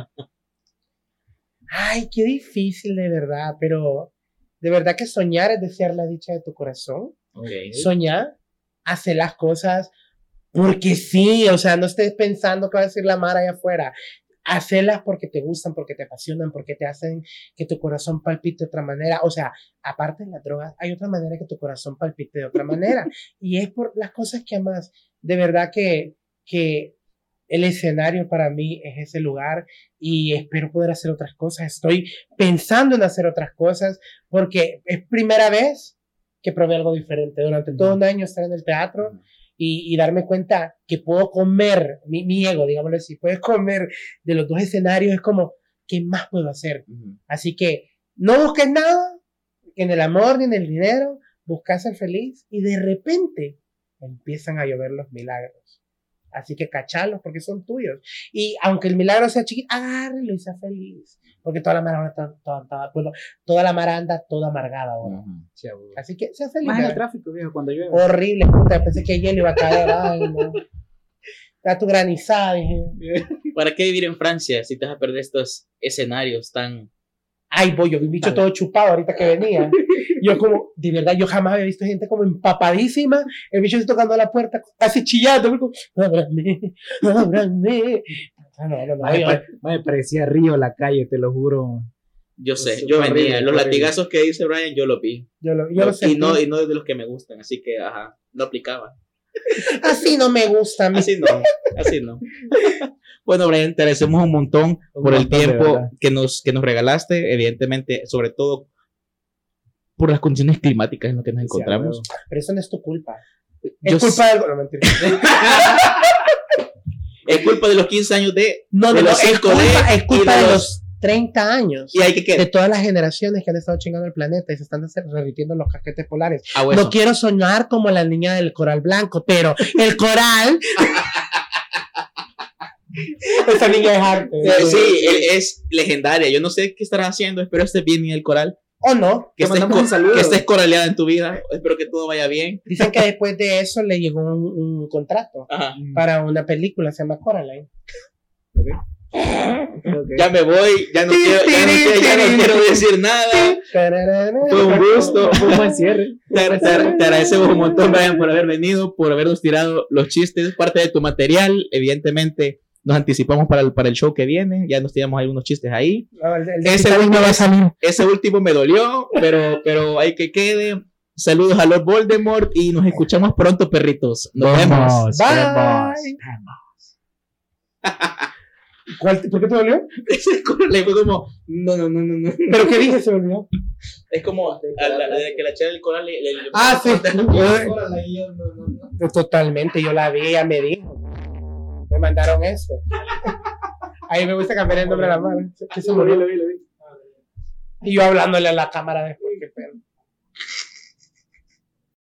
Ay, qué difícil de verdad, pero de verdad que soñar es desear la dicha de tu corazón. Ok. Soñar, hacer las cosas porque sí, o sea, no estés pensando que va a decir la mar allá afuera. Hacerlas porque te gustan, porque te apasionan, porque te hacen que tu corazón palpite de otra manera. O sea, aparte de las drogas, hay otra manera que tu corazón palpite de otra manera. (laughs) y es por las cosas que amas. De verdad que, que el escenario para mí es ese lugar y espero poder hacer otras cosas. Estoy pensando en hacer otras cosas porque es primera vez que probé algo diferente. Durante todo un año estar en el teatro y, y darme cuenta que puedo comer, mi, mi ego, digámoslo así, puedes comer de los dos escenarios, es como, ¿qué más puedo hacer? Así que no busques nada, en el amor ni en el dinero, busca ser feliz y de repente empiezan a llover los milagros. Así que cachalos porque son tuyos. Y aunque el milagro sea chiquito, agárrelo y sea feliz. Porque toda la mara ahora está, toda, toda- bueno, toda la mara anda toda amargada ahora. Ujú. Sí, abuelo. Así que. Más en el tráfico, viejo, cuando llueve. Horrible, puta, pensé que hielo iba a caer. Ay, no. Está tu granizada, dije. (laughs) ¿Para qué vivir en Francia si te vas a perder estos escenarios tan... Ay, voy, yo vi un bicho todo chupado ahorita que venía. Yo como, de verdad, yo jamás había visto gente como empapadísima. El bicho se tocando la puerta, casi chillando. como, ábrame, ábrame. Ah, No, no, no. Me parecía río la calle, te lo juro. Yo sé, yo horrible, venía. Los horrible. latigazos que dice Brian, yo los vi. yo lo, yo lo y, no, y no es de los que me gustan, así que, ajá, no aplicaba. (laughs) Así no me gusta a mí. Así no, así no. (laughs) bueno, Brian, te agradecemos un montón Un por el montón, tiempo que nos, que nos regalaste, evidentemente, sobre todo por las condiciones climáticas en las que nos Sí, encontramos. a Pero eso no es tu culpa. Es Yo culpa del... No. (laughs) Es culpa de los 15 años de... No, no, de no, los es 5D culpa, es y culpa de de los- los 30 años. Y hay que De todas las generaciones que han estado chingando el planeta y se están derritiendo los casquetes polares. Ah, bueno. No quiero soñar como la niña del coral blanco, pero el coral. (laughs) Esa niña es arte. Eh, sí, él es legendaria. Yo no sé qué estarás haciendo. Espero estés bien en el coral. ¿O no? Que estés, un que estés coraleada en tu vida. Espero que todo vaya bien. Dicen que después de eso le llegó un, un contrato Ajá. para una película, se llama Coraline. Ya me voy. Ya no quiero, ya no quiero, ya no quiero decir nada. Fue un gusto. Fue un buen cierre. Te, te- te agradecemos un montón, Brian, por haber venido, por habernos tirado los chistes, parte de tu material. Evidentemente, nos anticipamos para el, para el show que viene. Ya nos tiramos algunos chistes ahí. No, el, el de Ese último no va a es- salir. Ese último me dolió, pero, pero hay que quede. Saludos a Lord Voldemort y nos escuchamos pronto, perritos. Nos vemos. Bye. ¿Cuál- ¿Por qué te dolió? Le fue como, no, no, no, no, no. ¿Pero qué dije? Se me olvidó. Es como, a la, la que la chera del coral le, le- le- Ah, sí. Coral ahí, yo, no, no, no. Totalmente, yo la vi, ella me dijo. Mandaron eso. Ahí me gusta cambiar el nombre de la mano. Que se murió. Y yo hablándole a la cámara después.